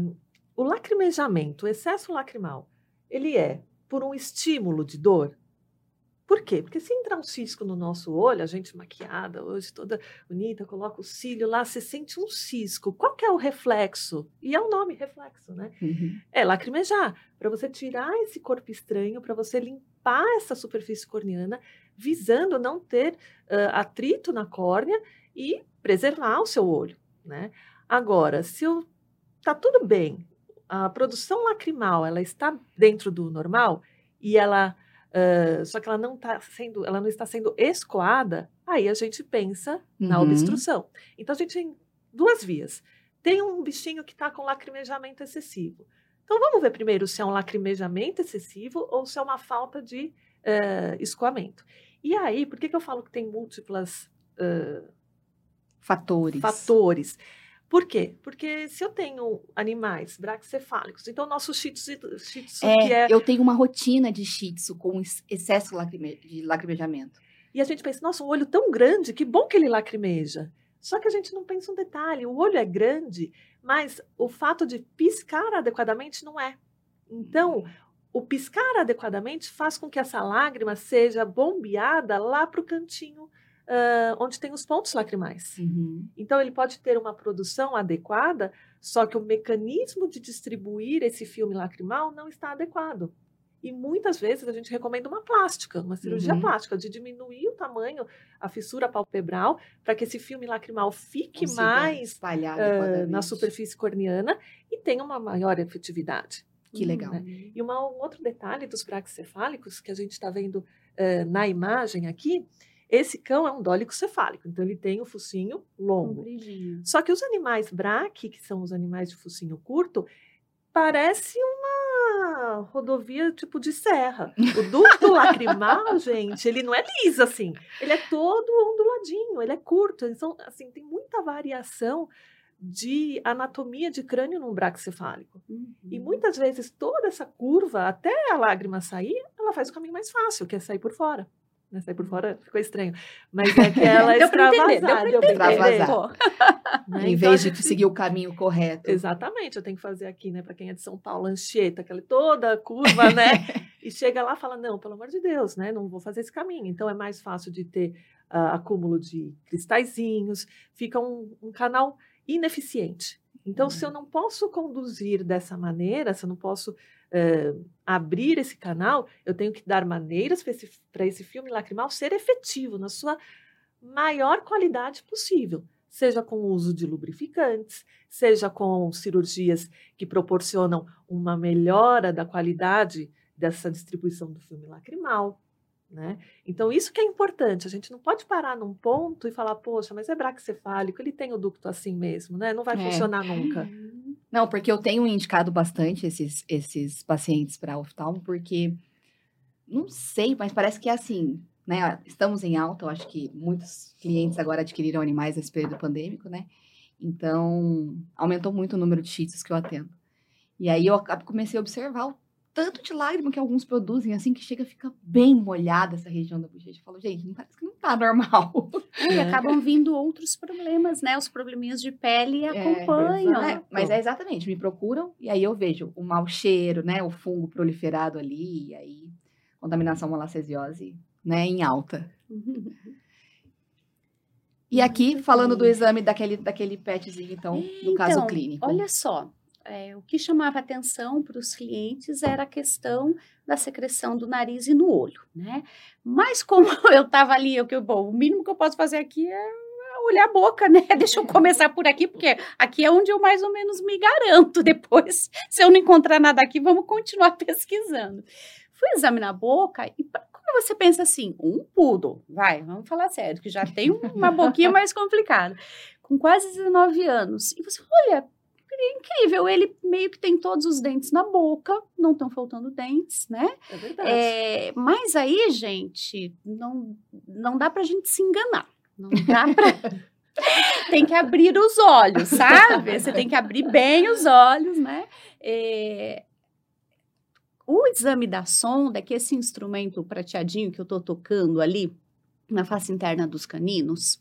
o lacrimejamento, o excesso lacrimal, ele é por um estímulo de dor? Por quê? Porque se entrar um cisco no nosso olho, a gente maquiada hoje, toda bonita, coloca o cílio lá, você sente um cisco. Qual que é o reflexo? E é o nome, reflexo, né? Uhum. É lacrimejar. Para você tirar esse corpo estranho, para você limpar essa superfície corneana, visando não ter uh, atrito na córnea e preservar o seu olho, né? Agora, se eu tá tudo bem, a produção lacrimal ela está dentro do normal e ela uh, só que ela não está sendo ela não está sendo escoada aí a gente pensa uhum. na obstrução. Então a gente tem duas vias. Tem um bichinho que está com lacrimejamento excessivo. Então vamos ver primeiro se é um lacrimejamento excessivo ou se é uma falta de uh, escoamento. E aí por que, que eu falo que tem múltiplas uh, fatores. fatores por quê? Porque se eu tenho animais braxcefálicos, então nosso shih tzu, shih tzu é, é, Eu tenho uma rotina de shih tzu com excesso de lacrimejamento. E a gente pensa, nossa, um olho tão grande, que bom que ele lacrimeja. Só que a gente não pensa um detalhe, o olho é grande, mas o fato de piscar adequadamente não é. Então, uhum. o piscar adequadamente faz com que essa lágrima seja bombeada lá para o cantinho uh, onde tem os pontos lacrimais. Uhum. Então, ele pode ter uma produção adequada, só que o mecanismo de distribuir esse filme lacrimal não está adequado. E muitas vezes a gente recomenda uma plástica, uma cirurgia Uhum. plástica, de diminuir o tamanho, a fissura palpebral, para que esse filme lacrimal fique Consiga mais ah, adequadamente. na superfície corneana e tenha uma maior efetividade. Que legal. né? E uma- um outro detalhe dos braquicefálicos que a gente está vendo eh, na imagem aqui, esse cão é um dólico cefálico, então ele tem o focinho longo. Só que os animais braque, que são os animais de focinho curto, parece uma rodovia tipo de serra. O ducto lacrimal, gente, ele não é liso assim. Ele é todo onduladinho, ele é curto. Então, assim, tem muita variação de anatomia de crânio num braquicefálico. E Uhum. muitas vezes toda essa curva, até a lágrima sair, ela faz o caminho mais fácil, que é sair por fora. Né? Sair por fora ficou estranho. Mas é que ela é extravasada. deu pra entender. entender, Pô, né? Em Então, vez de gente- seguir o caminho correto. Exatamente, eu tenho que fazer aqui, né, para quem é de São Paulo, Anchieta, aquela toda curva, né? e chega lá e fala: não, pelo amor de Deus, né? Não vou fazer esse caminho. Então é mais fácil de ter ah, acúmulo de cristalzinhos, fica um, um canal ineficiente. Então, se eu não posso conduzir dessa maneira, se eu não posso eh, abrir esse canal, eu tenho que dar maneiras para esse, pra esse filme lacrimal ser efetivo na sua maior qualidade possível seja com o uso de lubrificantes, seja com cirurgias que proporcionam uma melhora da qualidade dessa distribuição do filme lacrimal. Né? Então, isso que é importante. A gente não pode parar num ponto e falar, poxa, mas é braquicefálico, ele tem o ducto assim mesmo, né? Não vai É. funcionar nunca. Não, porque eu tenho indicado bastante esses, esses pacientes para oftalmo, porque não sei, mas parece que é assim, né? Estamos em alta, eu acho que muitos clientes agora adquiriram animais nesse período pandêmico, né? Então, aumentou muito o número de tzus que eu atendo. E aí eu comecei a observar o tanto de lágrima que alguns produzem, assim, que chega a ficar bem molhada essa região da bochecha. Eu falo, gente, não parece que não tá normal. E acabam vindo outros problemas, né? Os probleminhas de pele acompanham. exato. É, mas é exatamente, me procuram e aí eu vejo o mau cheiro, né? O fungo proliferado ali, e aí contaminação molacesiose, né? Em alta. E aqui, falando do exame daquele, daquele petzinho, então, no caso Então, clínico. Olha só, é, o que chamava atenção para os clientes era a questão da secreção do nariz e no olho, né? Mas como eu estava ali, eu, que, bom, o mínimo que eu posso fazer aqui é olhar a boca, né? Deixa eu começar por aqui, porque aqui é onde eu mais ou menos me garanto. Depois, se eu não encontrar nada aqui, vamos continuar pesquisando. Fui examinar a boca e quando você pensa assim, um poodle, vai, vamos falar sério, que já tem uma boquinha mais complicada, com quase 19 anos, e você olha, incrível, ele meio que tem todos os dentes na boca, não estão faltando dentes, né? É verdade. É, mas aí, gente, não, não dá pra gente se enganar. Não dá pra. tem que abrir os olhos, sabe? Você tem que abrir bem os olhos, né? É, o exame da sonda, que é esse instrumento prateadinho que eu tô tocando ali na face interna dos caninos,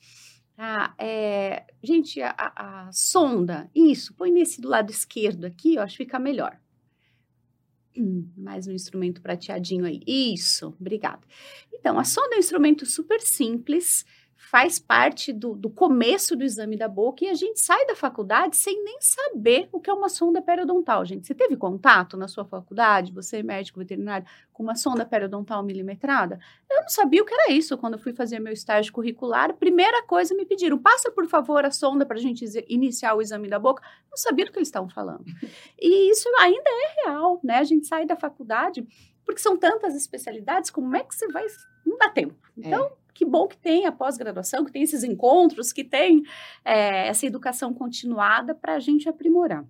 tá? É, gente, a, a- sonda, isso, põe nesse do lado esquerdo aqui, eu acho que fica melhor. Mais um instrumento prateadinho aí. Isso, obrigada. Então, a sonda é um instrumento super simples, faz parte do, do começo do exame da boca e a gente sai da faculdade sem nem saber o que é uma sonda periodontal, gente. Você teve contato na sua faculdade, você é médico veterinário, com uma sonda periodontal milimetrada? Eu não sabia o que era isso quando eu fui fazer meu estágio curricular. Primeira coisa me pediram, passa por favor a sonda para a gente iniciar o exame da boca. Não sabia do que eles estavam falando. E isso ainda é real, né? A gente sai da faculdade porque são tantas especialidades, como é que você vai. Não dá tempo. Então, que bom que tem a pós-graduação, que tem esses encontros, que tem é, essa educação continuada para a gente aprimorar.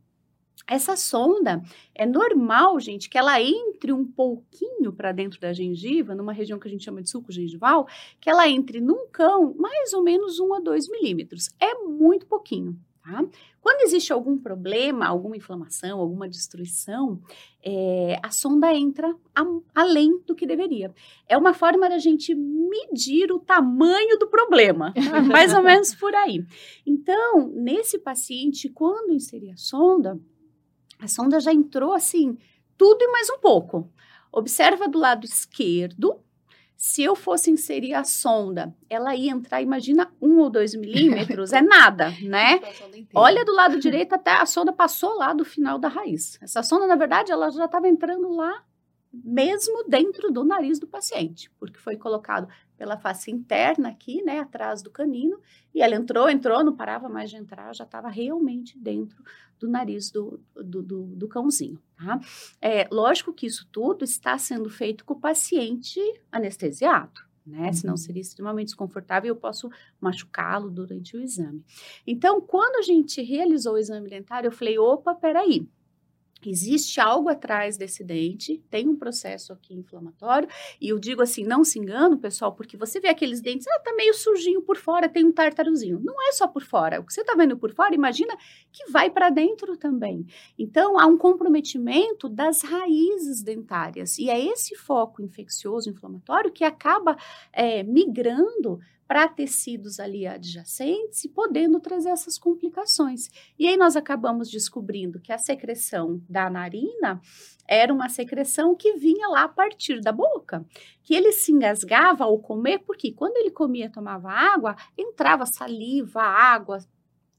Essa sonda é normal, gente, que ela entre um pouquinho para dentro da gengiva, numa região que a gente chama de sulco gengival, que ela entre num cão mais ou menos 1 a 2 milímetros. É muito pouquinho, tá? Quando existe algum problema, alguma inflamação, alguma destruição, é, a sonda entra a- além do que deveria. É uma forma da gente medir o tamanho do problema, tá? mais ou menos por aí. Então, nesse paciente, quando inseri a sonda, a sonda já entrou assim, tudo e mais um pouco. Observa do lado esquerdo. Se eu fosse inserir a sonda, ela ia entrar, imagina, um ou dois milímetros, é nada, né? Olha do lado direito, até a sonda passou lá do final da raiz. Essa sonda, na verdade, ela já estava entrando lá mesmo dentro do nariz do paciente, porque foi colocado pela face interna aqui, né, atrás do canino, e ela entrou, entrou, não parava mais de entrar, já estava realmente dentro do nariz do, do, do, do cãozinho, tá? É, lógico que isso tudo está sendo feito com o paciente anestesiado, né? Uhum. Senão seria extremamente desconfortável e eu posso machucá-lo durante o exame. Então, quando a gente realizou o exame dentário, eu falei, opa, peraí, Existe algo atrás desse dente, tem um processo aqui inflamatório, e eu digo assim, não se engano, pessoal, porque você vê aqueles dentes, ah, tá meio sujinho por fora, tem um tártarozinho. Não é só por fora, o que você tá vendo por fora, imagina que vai para dentro também. Então, há um comprometimento das raízes dentárias, e é esse foco infeccioso, inflamatório, que acaba é, migrando para tecidos ali adjacentes e podendo trazer essas complicações. E aí nós acabamos descobrindo que a secreção da narina era uma secreção que vinha lá a partir da boca, que ele se engasgava ao comer, porque quando ele comia, tomava água, entrava saliva, água,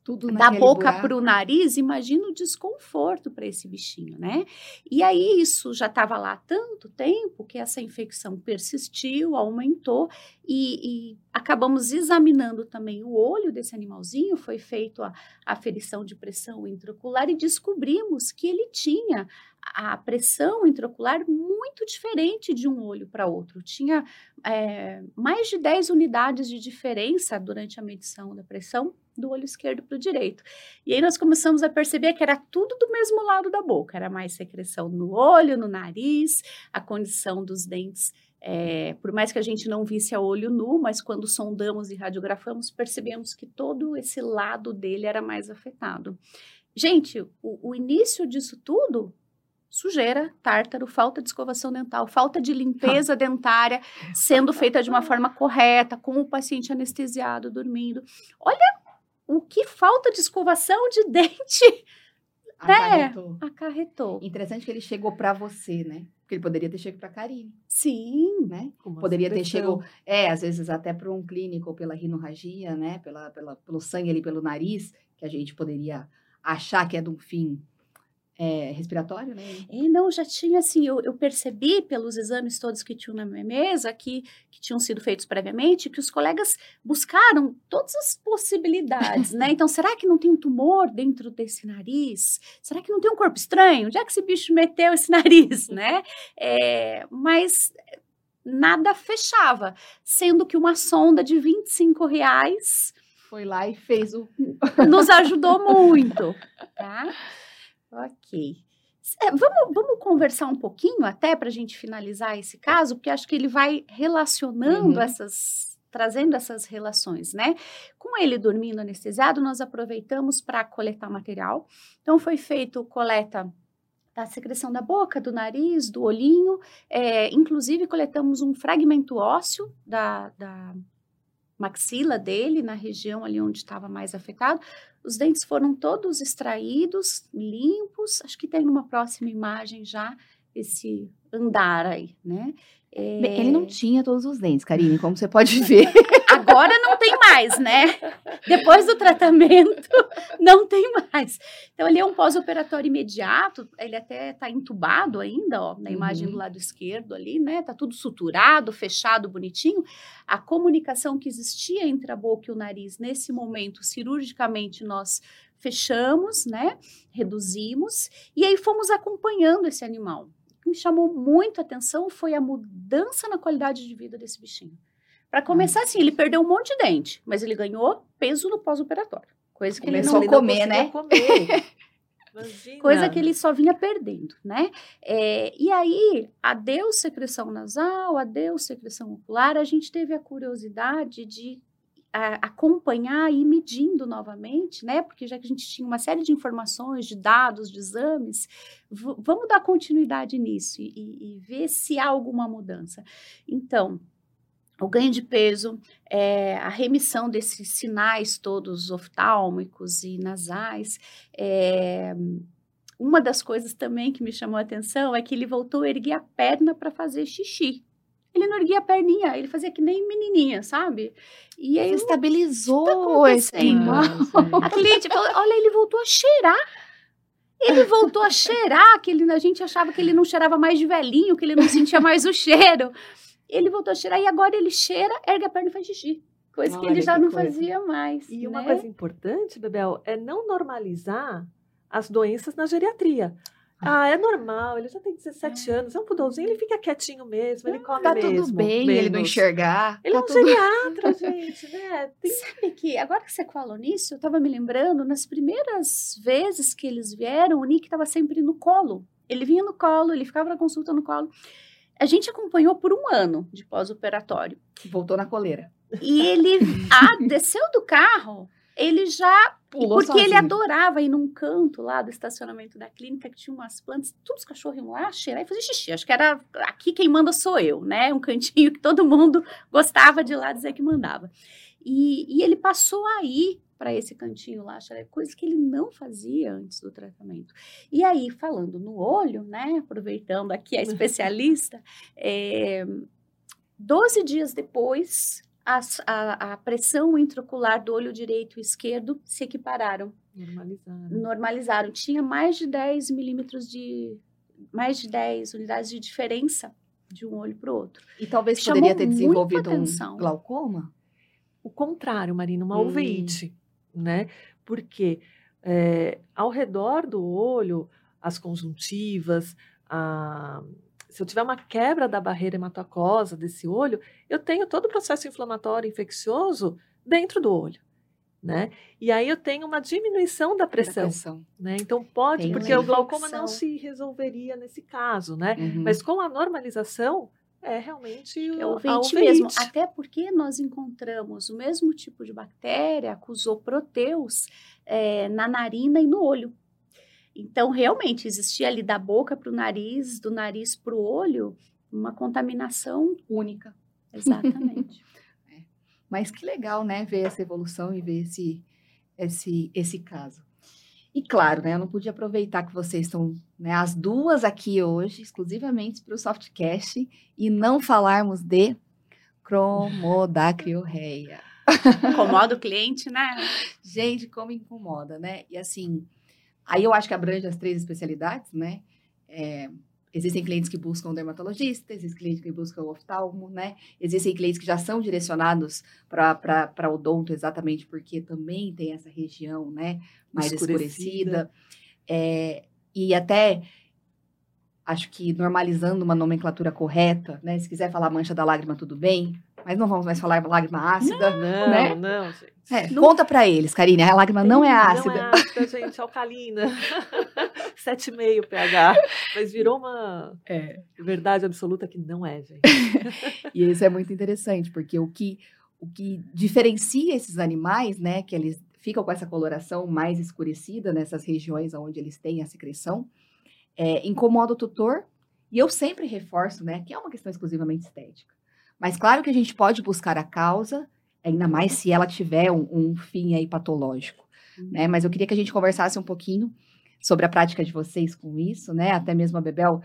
tudo da boca para o nariz, imagina o desconforto para esse bichinho, né? E aí isso já estava lá há tanto tempo que essa infecção persistiu, aumentou e, e, acabamos examinando também o olho desse animalzinho. Foi feito a aferição de pressão intraocular e descobrimos que ele tinha a pressão intraocular muito diferente de um olho para outro. Tinha é, mais de 10 unidades de diferença durante a medição da pressão do olho esquerdo para o direito. E aí nós começamos a perceber que era tudo do mesmo lado da boca, era mais secreção no olho, no nariz, a condição dos dentes. É, por mais que a gente não visse a olho nu, mas quando sondamos e radiografamos, percebemos que todo esse lado dele era mais afetado. Gente, o, o início disso tudo sujeira, tártaro, falta de escovação dental, falta de limpeza dentária sendo feita de uma forma correta, com o paciente anestesiado, dormindo. Olha o que falta de escovação de dente acarretou. Né? acarretou. Interessante que ele chegou para você, né? Porque ele poderia ter chegado para Karine. Sim, né? poderia ter chegado, é, às vezes até para um clínico pela rinorragia, né? Pela, pela, pelo sangue ali pelo nariz, que a gente poderia achar que é de um fim é, respiratório, né? E não, já tinha assim, eu, eu, percebi pelos exames todos que tinham na minha mesa, que, que tinham sido feitos previamente, que os colegas buscaram todas as possibilidades, né? Então, será que não tem um tumor dentro desse nariz? Será que não tem um corpo estranho? Onde é que esse bicho meteu esse nariz, né? É, mas nada fechava, sendo que uma sonda de 25 reais foi lá e fez o nos ajudou muito, tá? Ok. É, vamos, vamos conversar um pouquinho até para a gente finalizar esse caso, porque acho que ele vai relacionando uhum. essas, trazendo essas relações, né? Com ele dormindo anestesiado, nós aproveitamos para coletar material. Então, foi feito coleta da secreção da boca, do nariz, do olhinho, é, inclusive coletamos um fragmento ósseo da, da maxila dele, na região ali onde estava mais afetado. Os dentes foram todos extraídos, limpos. Acho que tem numa próxima imagem já esse andar aí, né? É... Ele não tinha todos os dentes, Karine, como você pode ver. Agora não tem mais, né? Depois do tratamento, não tem mais. Então, ele é um pós-operatório imediato, ele até está entubado ainda, ó, na imagem uhum. do lado esquerdo ali, né? Tá tudo suturado, fechado, bonitinho. A comunicação que existia entre a boca e o nariz, nesse momento, cirurgicamente, nós fechamos, né? Reduzimos, e aí fomos acompanhando esse animal me chamou muito a atenção foi a mudança na qualidade de vida desse bichinho. Para começar, assim, ele perdeu um monte de dente, mas ele ganhou peso no pós-operatório. Coisa que Começou ele não, a comer, né? Comer. Coisa que ele só vinha perdendo, né? É, e aí, adeus secreção nasal, adeus secreção ocular, a gente teve a curiosidade de a, acompanhar e ir medindo novamente, né? Porque já que a gente tinha uma série de informações, de dados, de exames, vamos dar continuidade nisso e, e, e, ver se há alguma mudança. Então, o ganho de peso, é, a remissão desses sinais todos oftálmicos e nasais, é, uma das coisas também que me chamou a atenção é que ele voltou a erguer a perna para fazer xixi. Ele não erguia a perninha, ele fazia que nem menininha, sabe? E aí Você estabilizou esse A cliente falou, olha, ele voltou a cheirar. Ele voltou a cheirar, que ele, a gente achava que ele não cheirava mais de velhinho, que ele não sentia mais o cheiro. Ele voltou a cheirar e agora ele cheira, ergue a perna e faz xixi. Coisa Olha, que ele já que não coisa. fazia mais. E né? uma coisa importante, Bebel, é não normalizar as doenças na geriatria. Ah, é normal, ele já tem 17 é. anos, é um pudolzinho, ele fica quietinho mesmo, ele come tá mesmo. Tá tudo bem, menos. ele não enxergar. Ele tá é um tudo... geriatra, gente, né? Tem... Sabe que, agora que você falou nisso, eu tava me lembrando, nas primeiras vezes que eles vieram, o Nick tava sempre no colo. Ele vinha no colo, ele ficava na consulta no colo. A gente acompanhou por um ano de pós-operatório. Voltou na coleira. E ele ah, desceu do carro, ele já. Pulou porque sozinho. ele adorava ir num canto lá do estacionamento da clínica que tinha umas plantas, todos os cachorros iam lá cheirar e fazer xixi. Acho que era aqui quem manda sou eu, né? Um cantinho que todo mundo gostava de lá dizer que mandava. E, e ele passou aí para esse cantinho lá, coisa que ele não fazia antes do tratamento. E aí, falando no olho, né? Aproveitando aqui a especialista, é, 12 dias depois a, a, a, pressão intraocular do olho direito e esquerdo se equipararam. Normalizaram. Normalizaram. Tinha mais de 10 milímetros de. mais de 10 unidades de diferença de um olho para o outro. E talvez Chamou poderia ter desenvolvido um glaucoma? O contrário, Marina, uma hum. uveíte, né? Porque é, ao redor do olho, as conjuntivas, a, se eu tiver uma quebra da barreira hematoacosa desse olho, eu tenho todo o processo inflamatório infeccioso dentro do olho. Né? E aí eu tenho uma diminuição da pressão, da pressão. né? Então pode, Tem porque o glaucoma não se resolveria nesse caso, né? Uhum. Mas com a normalização é realmente é o a mesmo, até porque nós encontramos o mesmo tipo de bactéria, acusou proteus, é, na narina e no olho. Então, realmente, existia ali da boca para o nariz, do nariz para o olho, uma contaminação única. Exatamente. é. Mas que legal, né, ver essa evolução e ver esse, esse, esse caso. E claro, né, eu não podia aproveitar que vocês estão né, as duas aqui hoje, exclusivamente para o Softcast, e não falarmos de cromodacriorreia. Incomoda o cliente, né? Gente, como incomoda, né? E assim, Aí eu acho que abrange as três especialidades, né? É, existem clientes que buscam dermatologista, existem clientes que buscam oftalmo, né? Existem clientes que já são direcionados para odonto exatamente porque também tem essa região, né? Mais escurecida. escurecida. É, e até acho que normalizando uma nomenclatura correta, né? Se quiser falar mancha da lágrima, tudo bem. Mas não vamos mais falar lágrima ácida, não, né? Não, gente. É, não... Conta para eles, Karine, a lágrima não é ácida. Não é ácida, gente, alcalina. 7,5 pH. Mas virou uma é. verdade absoluta que não é, gente. e isso é muito interessante, porque o que, o que diferencia esses animais, né, que eles ficam com essa coloração mais escurecida nessas regiões onde eles têm a secreção, é, incomoda o tutor. E eu sempre reforço, né, que é uma questão exclusivamente estética. Mas claro que a gente pode buscar a causa, ainda mais se ela tiver um, um fim aí patológico, uhum. né? Mas eu queria que a gente conversasse um pouquinho sobre a prática de vocês com isso, né? Até mesmo a Bebel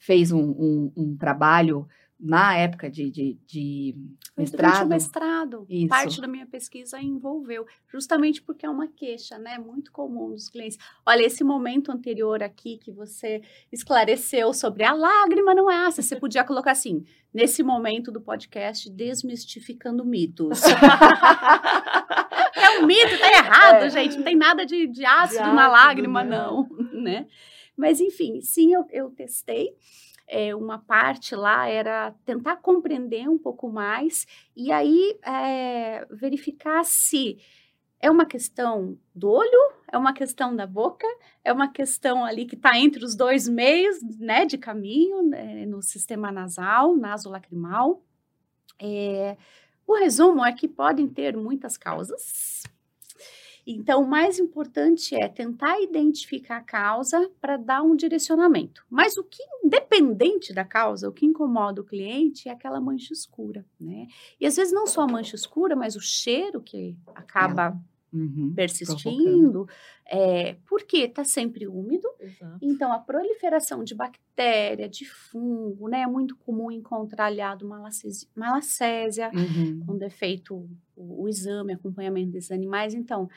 fez um, um, um trabalho na época de, de, de mestrado. mestrado. Isso. Parte da minha pesquisa envolveu, justamente porque é uma queixa, né, muito comum dos clientes. Olha, esse momento anterior aqui que você esclareceu sobre a lágrima não é ácida, você podia colocar assim, nesse momento do podcast, desmistificando mitos. é um mito, tá errado, é. gente, não tem nada de, de ácido de na lágrima, não, né? Mas, enfim, sim, eu, eu testei, é, uma parte lá era tentar compreender um pouco mais e aí é, verificar se é uma questão do olho, é uma questão da boca, é uma questão ali que está entre os dois meios, né, de caminho, né, no sistema nasal, nasolacrimal. É, o resumo é que podem ter muitas causas, então, o mais importante é tentar identificar a causa para dar um direcionamento. Mas o que, independente da causa, o que incomoda o cliente é aquela mancha escura, né? E às vezes não só a mancha escura, mas o cheiro que acaba Uhum, persistindo, é, porque está sempre úmido. Exato. Então, a proliferação de bactéria, de fungo, né? É muito comum encontrar aliado malacésia, malacésia Uhum. quando é feito o, o exame, acompanhamento desses animais. Então,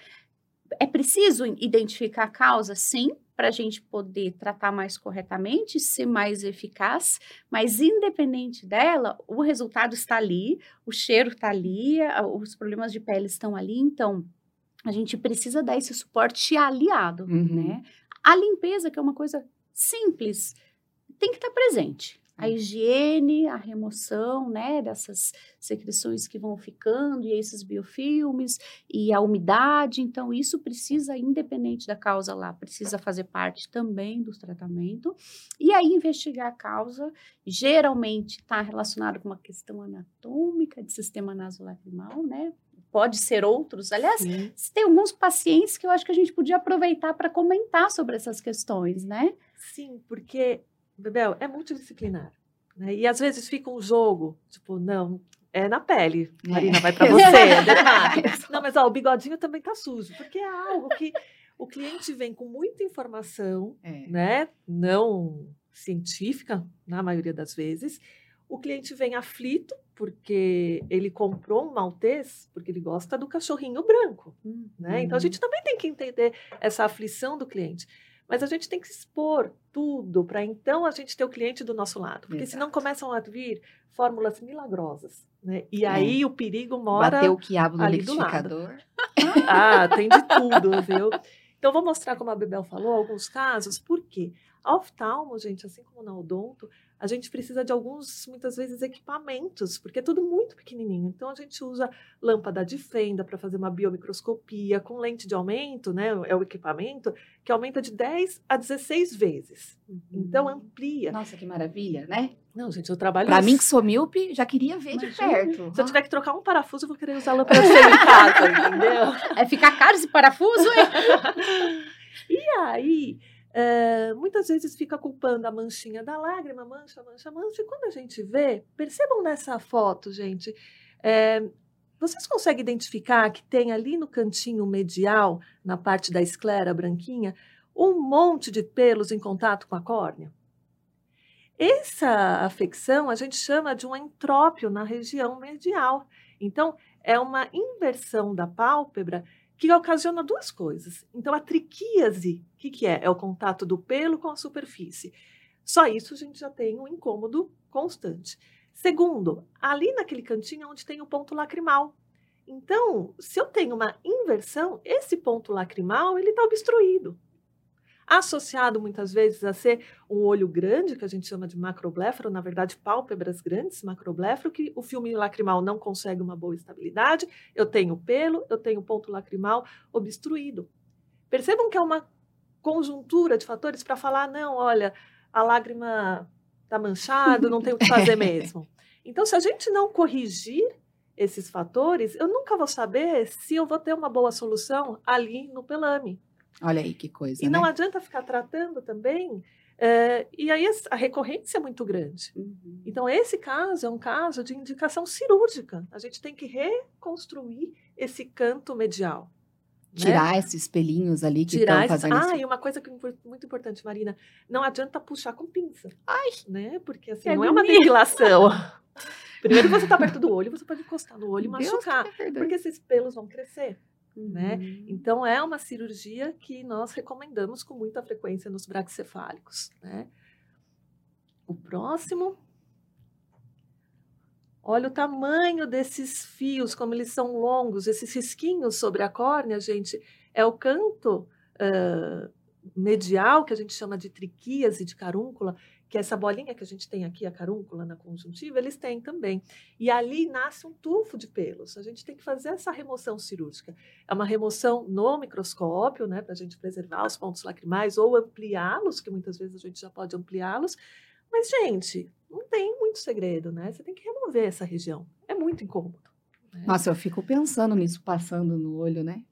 é preciso identificar a causa, sim, para a gente poder tratar mais corretamente, ser mais eficaz, mas independente dela, o resultado está ali, o cheiro está ali, os problemas de pele estão ali, então a gente precisa dar esse suporte aliado, Uhum. né? A limpeza, que é uma coisa simples, tem que estar presente. A higiene, a remoção, né, dessas secreções que vão ficando e esses biofilmes e a umidade, então isso precisa, independente da causa lá, precisa fazer parte também do tratamento. E aí investigar a causa, geralmente está relacionado com uma questão anatômica de sistema nasolacrimal, né? Pode ser outros. Aliás, Sim. tem alguns pacientes que eu acho que a gente podia aproveitar para comentar sobre essas questões, né? Sim, porque, Bebel, é multidisciplinar. Né? E às vezes fica um jogo, tipo, não, é na pele. É. Marina, vai para você, é. Não, mas ó, o bigodinho também tá sujo, porque é algo que o cliente vem com muita informação, É. né? Não científica, na maioria das vezes. O cliente vem aflito, porque ele comprou um maltês, porque ele gosta do cachorrinho branco. Né? Então a Uhum. gente também tem que entender essa aflição do cliente. Mas a gente tem que expor tudo para então a gente ter o cliente do nosso lado. Porque senão Exato. começam a vir fórmulas milagrosas. Né? E É. aí o perigo mora. Bateu o quiabo no liquidificador. Ah, tem de tudo, viu? Então, vou mostrar, como a Bebel falou, alguns casos. Por quê? A oftalmo, gente, assim como na odonto, a gente precisa de alguns, muitas vezes, equipamentos, porque é tudo muito pequenininho. Então, a gente usa lâmpada de fenda para fazer uma biomicroscopia com lente de aumento, né? É o equipamento que aumenta de 10 a 16 vezes. Então, amplia. Nossa, que maravilha, né? Não, gente, eu trabalho... Isso. mim que sou míope, já queria ver de Imagina. perto. Se eu tiver que trocar um parafuso, eu vou querer usar a lâmpada de fenda em casa, entendeu? É ficar caro esse parafuso, hein? E aí, eh, muitas vezes fica culpando a manchinha da lágrima, mancha, mancha, mancha. E quando a gente vê, percebam nessa foto, gente, eh, vocês conseguem identificar que tem ali no cantinho medial, na parte da esclera branquinha, um monte de pelos em contato com a córnea? Essa afecção a gente chama de um entrópio na região medial. Então, é uma inversão da pálpebra que ocasiona duas coisas. Então, a triquíase, que, que é? É o contato do pelo com a superfície. Só isso a gente já tem um incômodo constante. Segundo, ali naquele cantinho onde tem o ponto lacrimal. Então, se eu tenho uma inversão, esse ponto lacrimal ele está obstruído. Associado muitas vezes a ser um olho grande, que a gente chama de macrobléfaro, na verdade, pálpebras grandes, macrobléfaro, que o filme lacrimal não consegue uma boa estabilidade, eu tenho pelo, eu tenho ponto lacrimal obstruído. Percebam que é uma conjuntura de fatores para falar, não, olha, a lágrima está manchada, não tem o que fazer mesmo. Então, se a gente não corrigir esses fatores, eu nunca vou saber se eu vou ter uma boa solução ali no pelame. Olha aí que coisa, E né? não adianta ficar tratando também, eh, e aí a recorrência é muito grande. Uhum. Então, esse caso é um caso de indicação cirúrgica. A gente tem que reconstruir esse canto medial. Né? Tirar esses pelinhos ali que Tirar estão esses... fazendo Ah, esse... e uma coisa que é muito importante, Marina, não adianta puxar com pinça. Ai! Né? Porque assim, não é uma depilação. Primeiro você está perto do olho, você pode encostar no olho e machucar. perdoe. Porque esses pelos vão crescer. né? Uhum. Então, é uma cirurgia que nós recomendamos com muita frequência nos braquicefálicos. Né? O próximo. Olha o tamanho desses fios, como eles são longos, esses risquinhos sobre a córnea, gente, é o canto ah, medial, que a gente chama de triquíase de carúncula, que é essa bolinha que a gente tem aqui, a carúncula na conjuntiva, eles têm também. E ali nasce um tufo de pelos. A gente tem que fazer essa remoção cirúrgica. É uma remoção no microscópio, né, para a gente preservar os pontos lacrimais ou ampliá-los, que muitas vezes a gente já pode ampliá-los. Mas, gente, não tem muito segredo, né? Você tem que remover essa região. É muito incômodo. né? Nossa, eu fico pensando nisso passando no olho, né?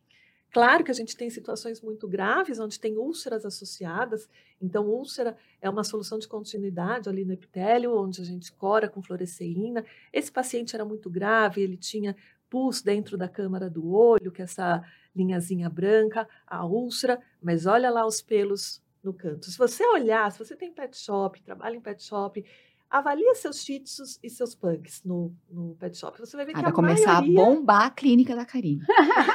Claro que a gente tem situações muito graves, onde tem úlceras associadas. Então, úlcera é uma solução de continuidade ali no epitélio, onde a gente cora com fluoresceína. Esse paciente era muito grave, ele tinha pus dentro da câmara do olho, que é essa, linhazinha branca, a úlcera, mas olha lá os pelos no canto. Se você olhar, se você tem pet shop, trabalha em pet shop, avalia seus shih tzus e seus pugs no, no pet shop. Você vai ver Ah, que vai a começar maioria... a bombar a clínica da Karine.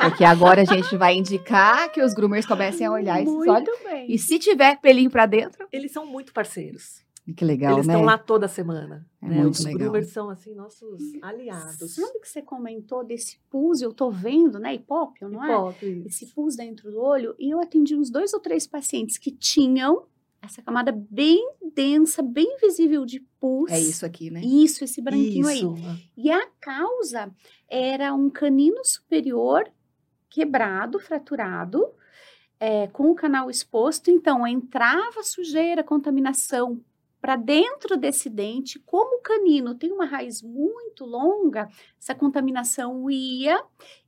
Porque agora a gente vai indicar que os groomers comecem a olhar esses Muito olhos. bem. E se tiver pelinho pra dentro, Eles são muito parceiros. que legal, Eles né? estão lá toda semana. É né? muito Os legal. groomers são, assim, nossos aliados. Sabe que você comentou desse pus, eu tô vendo, né? Hipópio, não é? Hipótese. Esse pus dentro do olho. E eu atendi uns dois ou três pacientes que tinham essa camada bem densa, bem visível de pus. É isso aqui, né? Isso, esse branquinho aí. Isso. E a causa era um canino superior quebrado, fraturado, é, com o canal exposto. Então, entrava sujeira, contaminação para dentro desse dente. Como o canino tem uma raiz muito longa, essa contaminação ia.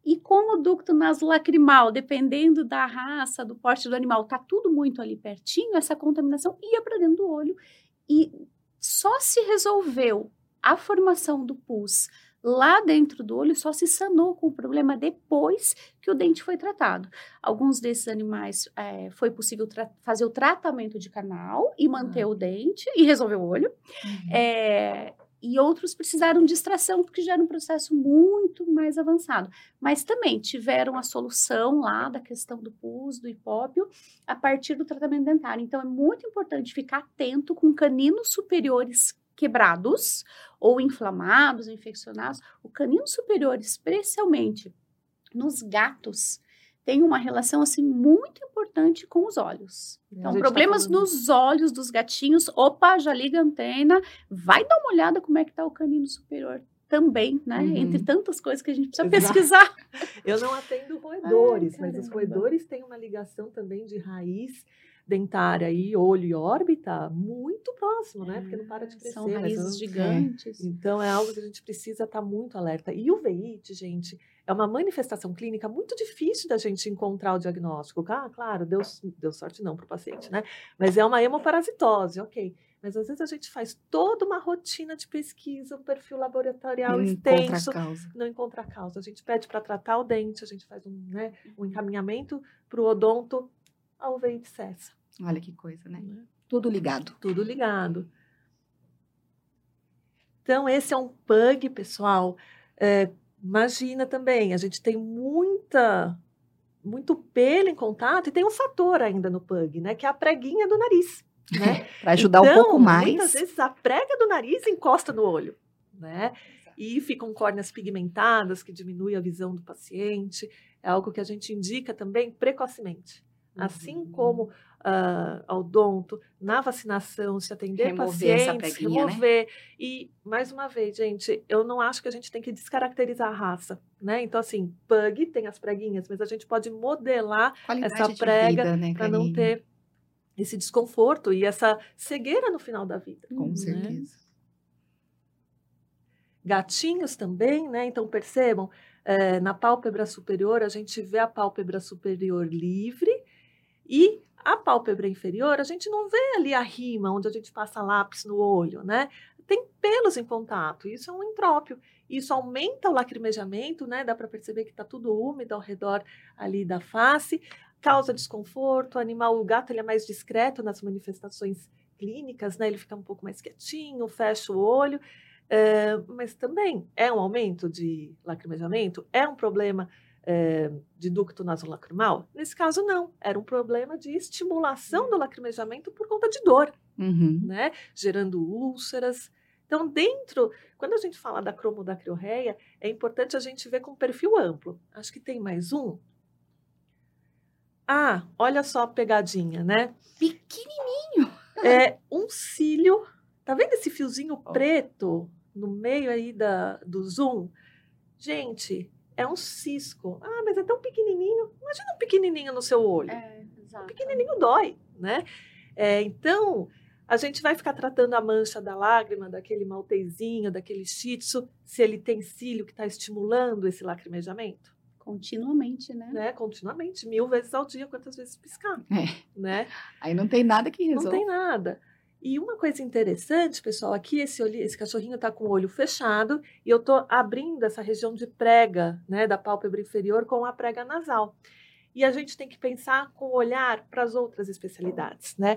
E como o ducto nasolacrimal, dependendo da raça, do porte do animal, tá tudo muito ali pertinho, essa contaminação ia para dentro do olho. E só se resolveu a formação do pus lá dentro do olho só se sanou com o problema depois que o dente foi tratado. Alguns desses animais é, foi possível fazer o tratamento de canal e manter Ah. o dente e resolver o olho. Uhum. É, e outros precisaram de extração, porque já era um processo muito mais avançado. Mas também tiveram a solução lá da questão do pus, do hipópio, a partir do tratamento dentário. Então, é muito importante ficar atento com caninos superiores quebrados ou inflamados, infeccionados. O canino superior, especialmente nos gatos, tem uma relação assim muito importante com os olhos. Então, tá problemas falando- nos olhos dos gatinhos, opa, já liga a antena, vai dar uma olhada como é que tá o canino superior também, né? Uhum. Entre tantas coisas que a gente precisa Exato. pesquisar. Eu não atendo roedores, mas os roedores têm uma ligação também de raiz dentária e olho e órbita muito próximo, né? Porque não para de crescer. São mas raízes não- gigantes. Então é algo que a gente precisa estar muito alerta. E o veite, gente, é uma manifestação clínica muito difícil da gente encontrar o diagnóstico. Ah, claro, deu, deu sorte não para o paciente, né? Mas é uma hemoparasitose, ok. Mas às vezes a gente faz toda uma rotina de pesquisa, um perfil laboratorial Não encontra extenso, causa. não encontra a causa. A gente pede para tratar o dente, a gente faz um, né, um encaminhamento para o odonto, a uveite cessa. Olha que coisa, né? né? Tudo ligado. Tudo ligado. Então, esse é um pug, pessoal. É, imagina também, a gente tem muita, muito pelo em contato e tem um fator ainda no pug, né? Que é a preguinha do nariz, né? Para ajudar um Então, pouco mais. Muitas vezes a prega do nariz encosta no olho, né? E ficam córneas pigmentadas, que diminui a visão do paciente. É algo que a gente indica também precocemente. Assim Uhum. como ah, ao odonto, na vacinação, se atender Remover pacientes, preguinha, né? remover. E, mais uma vez, gente, eu não acho que a gente tem que descaracterizar a raça, né? Então, assim, pug tem as preguinhas, mas a gente pode modelar Qualidade essa prega vida, né, para não ter esse desconforto e essa cegueira no final da vida. Com Uhum. certeza. Gatinhos também, né? Então percebam, eh, na pálpebra superior a gente vê a pálpebra superior livre e a pálpebra inferior a gente não vê ali a rima onde a gente passa lápis no olho, né? Tem pelos em contato, isso é um impróprio. Isso aumenta o lacrimejamento, né? Dá para perceber que está tudo úmido ao redor ali da face, causa desconforto. O animal, o gato, ele é mais discreto nas manifestações clínicas, né? Ele fica um pouco mais quietinho, fecha o olho. É, mas também é um aumento de lacrimejamento? É um problema é, de ducto nasolacrimal? Nesse caso, não. Era um problema de estimulação do lacrimejamento por conta de dor, Uhum. né? Gerando úlceras. Então, dentro, quando a gente fala da cromodacriorreia, é importante a gente ver com perfil amplo. Acho que tem mais um. Ah, olha só a pegadinha, né? Pequenininho. É um cílio. Tá vendo esse fiozinho preto no meio aí da, do zoom? Gente, é um cisco. Ah, mas é tão pequenininho. Imagina um pequenininho no seu olho. É, exato. Pequenininho dói, né? É, então, a gente vai ficar tratando a mancha da lágrima, daquele maltezinho, daquele shih tzu, se ele tem cílio que está estimulando esse lacrimejamento, Continuamente, né? né? Continuamente, mil vezes ao dia, quantas vezes piscar, É. né? Aí não tem nada que Não resolva. tem nada. E uma coisa interessante, pessoal, aqui esse, olho, esse cachorrinho está com o olho fechado e eu estou abrindo essa região de prega, né, da pálpebra inferior com a prega nasal. e a gente tem que pensar com olhar para as outras especialidades, né?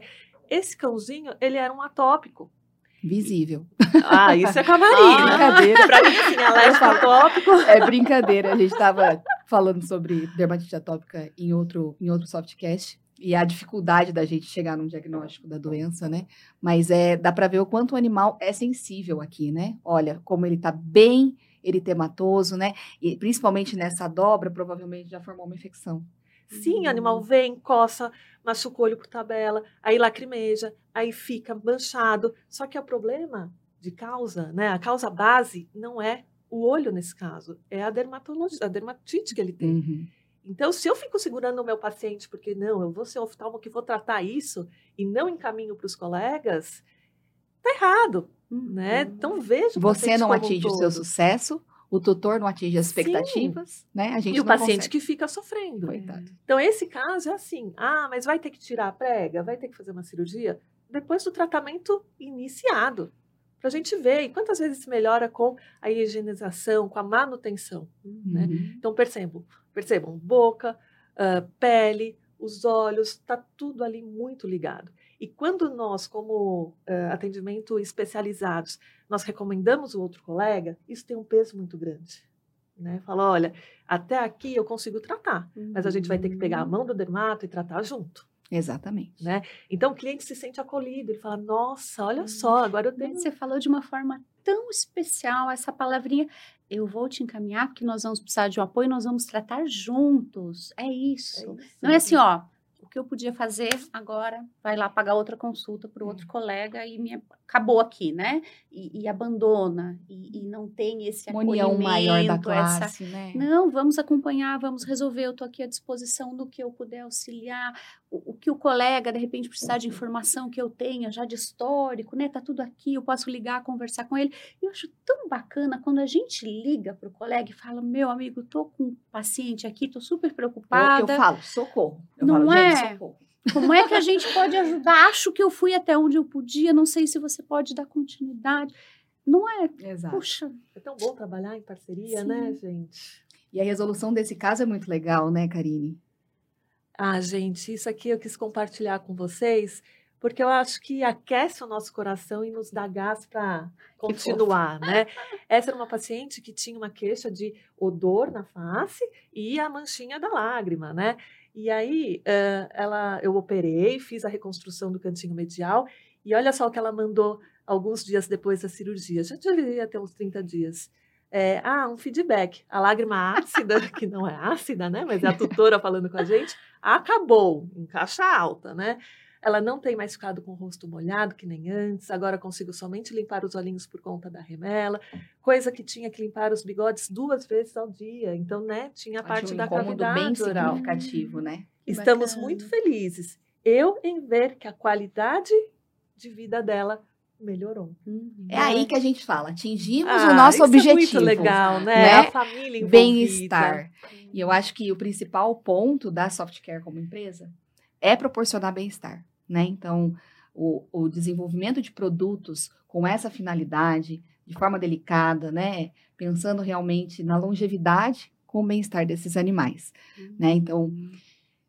Esse cãozinho, ele era um atópico. Visível. Ah, isso é a Marina. Ah, brincadeira. Pra mim, assim, alérgico atópico. É brincadeira. A gente estava falando sobre dermatite atópica em outro, em outro softcast e a dificuldade da gente chegar num diagnóstico da doença, né? Mas é, dá para ver o quanto o animal é sensível aqui, né? Olha, como ele tá bem eritematoso, né? E principalmente nessa dobra, provavelmente já formou uma infecção. Sim, o animal vem, coça, machuca o olho por tabela, aí lacrimeja, aí fica manchado. Só que o problema de causa, né? A causa base não é o olho nesse caso, é a dermatologia, a dermatite que ele tem. Uhum. Então, se eu fico segurando o meu paciente, porque não, eu vou ser oftalmo que vou tratar isso e não encaminho para os colegas, tá errado, né? Então veja. Você não como um atinge o seu sucesso, o tutor não atinge as Sim. expectativas, né? A gente E o paciente consegue. que fica sofrendo. Coitado. Então, esse caso é assim: ah, mas vai ter que tirar a prega, vai ter que fazer uma cirurgia depois do tratamento iniciado. Para a gente ver. E quantas vezes se melhora com a higienização, com a manutenção. né? Uhum. Então, percebam, percebam boca, ah, pele, os olhos, está tudo ali muito ligado. E quando nós, como ah, atendimento especializados, nós recomendamos o outro colega, isso tem um peso muito grande. Né? Fala, olha, até aqui eu consigo tratar, mas a gente vai ter que pegar a mão do dermato e tratar junto. Exatamente. Né? Então o cliente se sente acolhido, ele fala, nossa, olha só, agora eu tenho... Você falou de uma forma tão especial essa palavrinha. Eu vou te encaminhar porque nós vamos precisar de um apoio, nós vamos tratar juntos. É isso. É isso. Não é assim, ó. O que eu podia fazer agora, vai lá pagar outra consulta para o outro colega e me acabou aqui, né? E, e abandona e, e não tem esse união maior da acolhimento, essa classe, né? não, vamos acompanhar, vamos resolver. Eu estou aqui à disposição do que eu puder auxiliar. O, o que o colega, de repente, precisar de informação que eu tenha já de histórico, né? Tá tudo aqui, eu posso ligar, conversar com ele. E eu acho tão bacana quando a gente liga para o colega e fala: Meu amigo, tô com um paciente aqui, tô super Eu, preocupada. eu falo, socorro. Eu Não falo, é? gente, socorro. Como é que a gente pode ajudar? Acho que eu fui até onde eu podia, não sei se você pode dar continuidade. Não é? Exato. Puxa, É tão bom trabalhar em parceria, Sim. né, gente? E a resolução desse caso é muito legal, né, Karine? Ah, gente, isso aqui eu quis compartilhar com vocês, porque eu acho que aquece o nosso coração e nos dá gás para continuar, né? Essa era uma paciente que tinha uma queixa de odor na face e a manchinha da lágrima, né? E aí, ela, eu operei, fiz a reconstrução do cantinho medial e olha só o que ela mandou alguns dias depois da cirurgia. Já deveria ter uns 30 dias. É, ah, um feedback. A lágrima ácida, que não é ácida, né? Mas é a tutora falando com a gente, acabou, em caixa alta, né? Ela não tem mais ficado com o rosto molhado, que nem antes. Agora consigo somente limpar os olhinhos por conta da remela. Coisa que tinha que limpar os bigodes duas vezes ao dia. Então, né, tinha a parte um da cavidade bem oral. significativo, né? Que Estamos bacana. muito felizes. Eu em ver que a qualidade de vida dela melhorou. É aí que a gente fala, atingimos Ah, o nosso isso objetivo. É muito legal, né? né? A família envolvida. Bem-estar. E eu acho que o principal ponto da Softcare como empresa é proporcionar bem-estar, né? Então, o, o desenvolvimento de produtos com essa finalidade, de forma delicada, né? Pensando realmente na longevidade com o bem-estar desses animais, né? Então,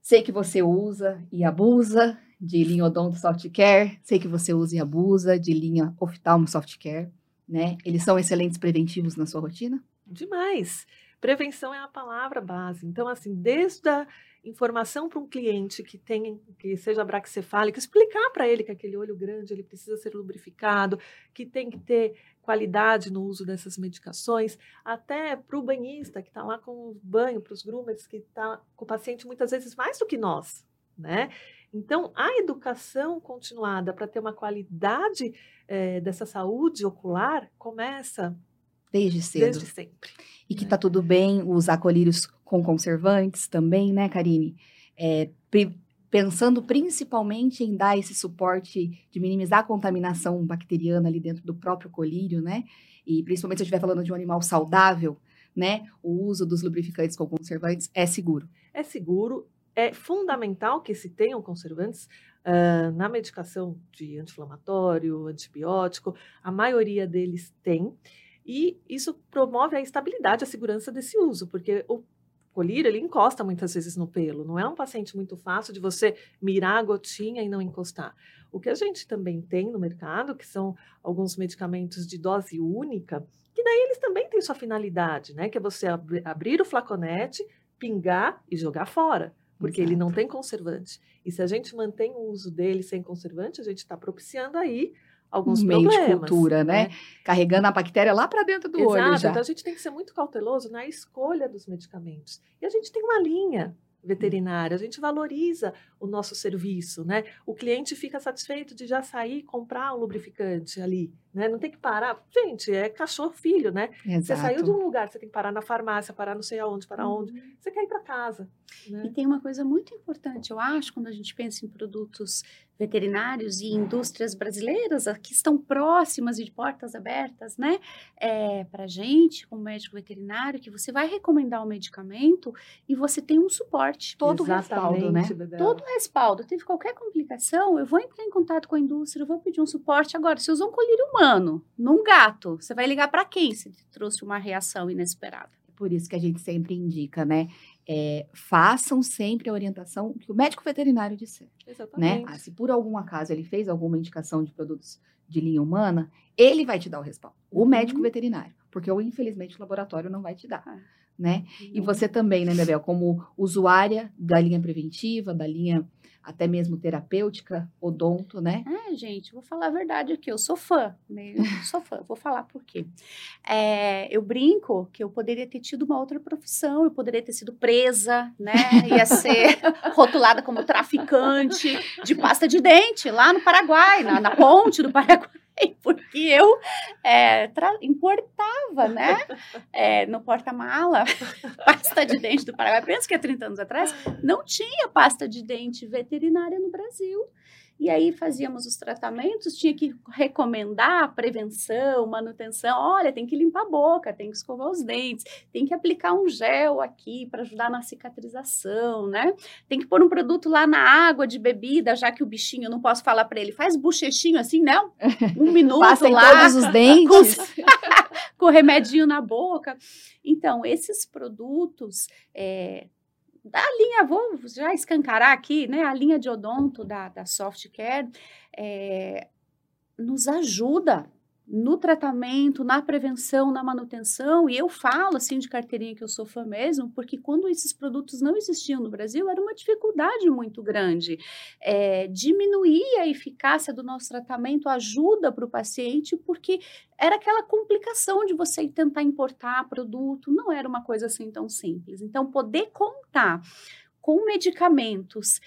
sei que você usa e abusa de linha Odonto Softcare, sei que você usa e abusa de linha Oftalmo Softcare, né? Eles são excelentes preventivos na sua rotina? Demais. Prevenção é a palavra base. Então, assim, desde a informação para um cliente que tem, que seja braxcefálico, explicar para ele que aquele olho grande ele precisa ser lubrificado, que tem que ter qualidade no uso dessas medicações, até para o banhista que está lá com o banho, para os groomers que está com o paciente muitas vezes mais do que nós, né? Então, a educação continuada para ter uma qualidade eh, dessa saúde ocular começa Desde cedo. desde sempre. E que né? tá tudo bem usar colírios com conservantes também, né, Karine? É, pensando principalmente em dar esse suporte de minimizar a contaminação bacteriana ali dentro do próprio colírio, né? E principalmente se eu estiver falando de um animal saudável, né? O uso dos lubrificantes com conservantes é seguro. é seguro, é fundamental que se tenham conservantes ah, na medicação de anti-inflamatório, antibiótico, a maioria deles tem, e isso promove a estabilidade, a segurança desse uso, porque o colírio, ele encosta muitas vezes no pelo. Não é um paciente muito fácil de você mirar a gotinha e não encostar. O que a gente também tem no mercado, que são alguns medicamentos de dose única, que daí eles também têm sua finalidade, né? Que é você ab abrir o flaconete, pingar e jogar fora, porque Exato. ele não tem conservante. E se a gente mantém o uso dele sem conservante, a gente está propiciando aí alguns um meio problemas. de cultura, né? né? Carregando a bactéria lá para dentro do Exato. olho já. Então a gente tem que ser muito cauteloso na escolha dos medicamentos. E a gente tem uma linha veterinária, a gente valoriza o nosso serviço, né? O cliente fica satisfeito de já sair e comprar um lubrificante ali, né? Não tem que parar. Gente, é cachorro filho, né? Exato. Você saiu de um lugar, você tem que parar na farmácia, parar não sei aonde, parar uhum. onde. Você quer ir para casa. Né? E tem uma coisa muito importante, eu acho, quando a gente pensa em produtos veterinários e indústrias brasileiras que estão próximas e de portas abertas, né? É, para gente, como médico veterinário, que você vai recomendar o um medicamento e você tem um suporte. Todo Exatamente, respaldo, né? Bebel. Todo respaldo. Teve qualquer complicação, eu vou entrar em contato com a indústria, eu vou pedir um suporte. Agora, se usou um colírio humano num gato, você vai ligar para quem se trouxe uma reação inesperada? Por isso que a gente sempre indica, né? É, façam sempre a orientação que o médico veterinário disser. Exatamente. Né? Ah, se por algum acaso ele fez alguma indicação de produtos de linha humana, ele vai te dar o respaldo, o uhum. médico veterinário, porque infelizmente o laboratório não vai te dar. Ah, né? Uhum. E você também, né, Bebel, como usuária da linha preventiva, da linha até mesmo terapêutica, odonto, né? É, gente, vou falar a verdade aqui, eu sou fã, né? Eu sou fã, vou falar por quê. É, eu brinco que eu poderia ter tido uma outra profissão, eu poderia ter sido presa, né? Ia ser rotulada como traficante de pasta de dente lá no Paraguai, na, na ponte do Paraguai. porque eu é, importava, né, é, no porta-mala, pasta de dente do Paraguai. Penso que há 30 anos atrás não tinha pasta de dente veterinária no Brasil. E aí fazíamos os tratamentos, tinha que recomendar prevenção, manutenção. Olha, tem que limpar a boca, tem que escovar os dentes, tem que aplicar um gel aqui para ajudar na cicatrização, né? Tem que pôr um produto lá na água de bebida, já que o bichinho, eu não posso falar para ele, faz bochechinho assim, não? Um minuto Passa lá. todos os dentes. Com, com remedinho na boca. Então, esses produtos. É, a linha, vou já escancarar aqui, né? A linha de odonto da, da Softcare é, nos ajuda no tratamento, na prevenção, na manutenção, e eu falo assim de carteirinha que eu sou fã mesmo, porque quando esses produtos não existiam no Brasil, era uma dificuldade muito grande. É, diminuir a eficácia do nosso tratamento ajuda para o paciente, porque era aquela complicação de você tentar importar produto, não era uma coisa assim tão simples. Então, poder contar com medicamentos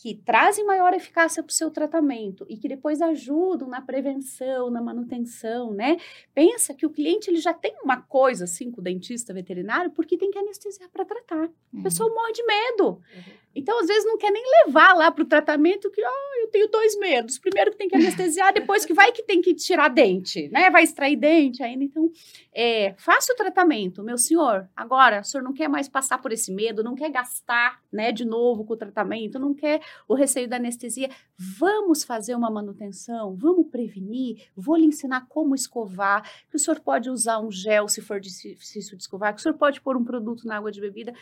que trazem maior eficácia para o seu tratamento e que depois ajudam na prevenção, na manutenção, né? Pensa que o cliente ele já tem uma coisa assim com o dentista veterinário porque tem que anestesiar para tratar. Uhum. A pessoa morre de medo. Uhum. Então, às vezes, não quer nem levar lá para o tratamento que, oh, eu tenho dois medos. Primeiro que tem que anestesiar, depois que vai que tem que tirar dente, né? Vai extrair dente ainda. Então, é, faça o tratamento, meu senhor. Agora, o senhor não quer mais passar por esse medo, não quer gastar, né, de novo com o tratamento, não quer o receio da anestesia. Vamos fazer uma manutenção, vamos prevenir, vou lhe ensinar como escovar, que o senhor pode usar um gel se for difícil de escovar, que o senhor pode pôr um produto na água de bebida.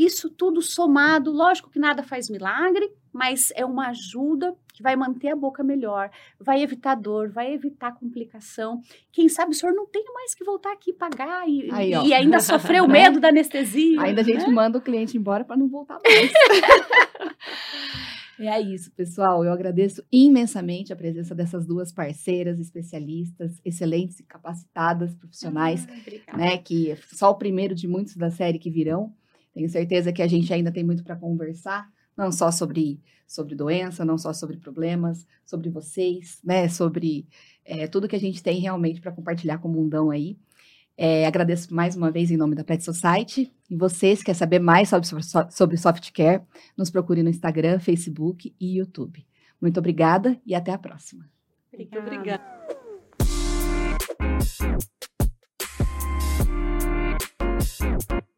Isso tudo somado, lógico que nada faz milagre, mas é uma ajuda que vai manter a boca melhor, vai evitar dor, vai evitar complicação. Quem sabe o senhor não tem mais que voltar aqui pagar e, Aí, e ainda sofrer o medo da anestesia. Ainda a gente né? manda o cliente embora para não voltar mais. É isso, pessoal. Eu agradeço imensamente a presença dessas duas parceiras especialistas, excelentes e capacitadas profissionais, ah, né? Que é só o primeiro de muitos da série que virão. Tenho certeza que a gente ainda tem muito para conversar, não só sobre, sobre doença, não só sobre problemas, sobre vocês, né? Sobre é, tudo que a gente tem realmente para compartilhar com o mundão aí. É, agradeço mais uma vez em nome da Pet Society. E vocês quer saber mais sobre, sobre Softcare, nos procure no Instagram, Facebook e YouTube. Muito obrigada e até a próxima. Muito obrigada. obrigada.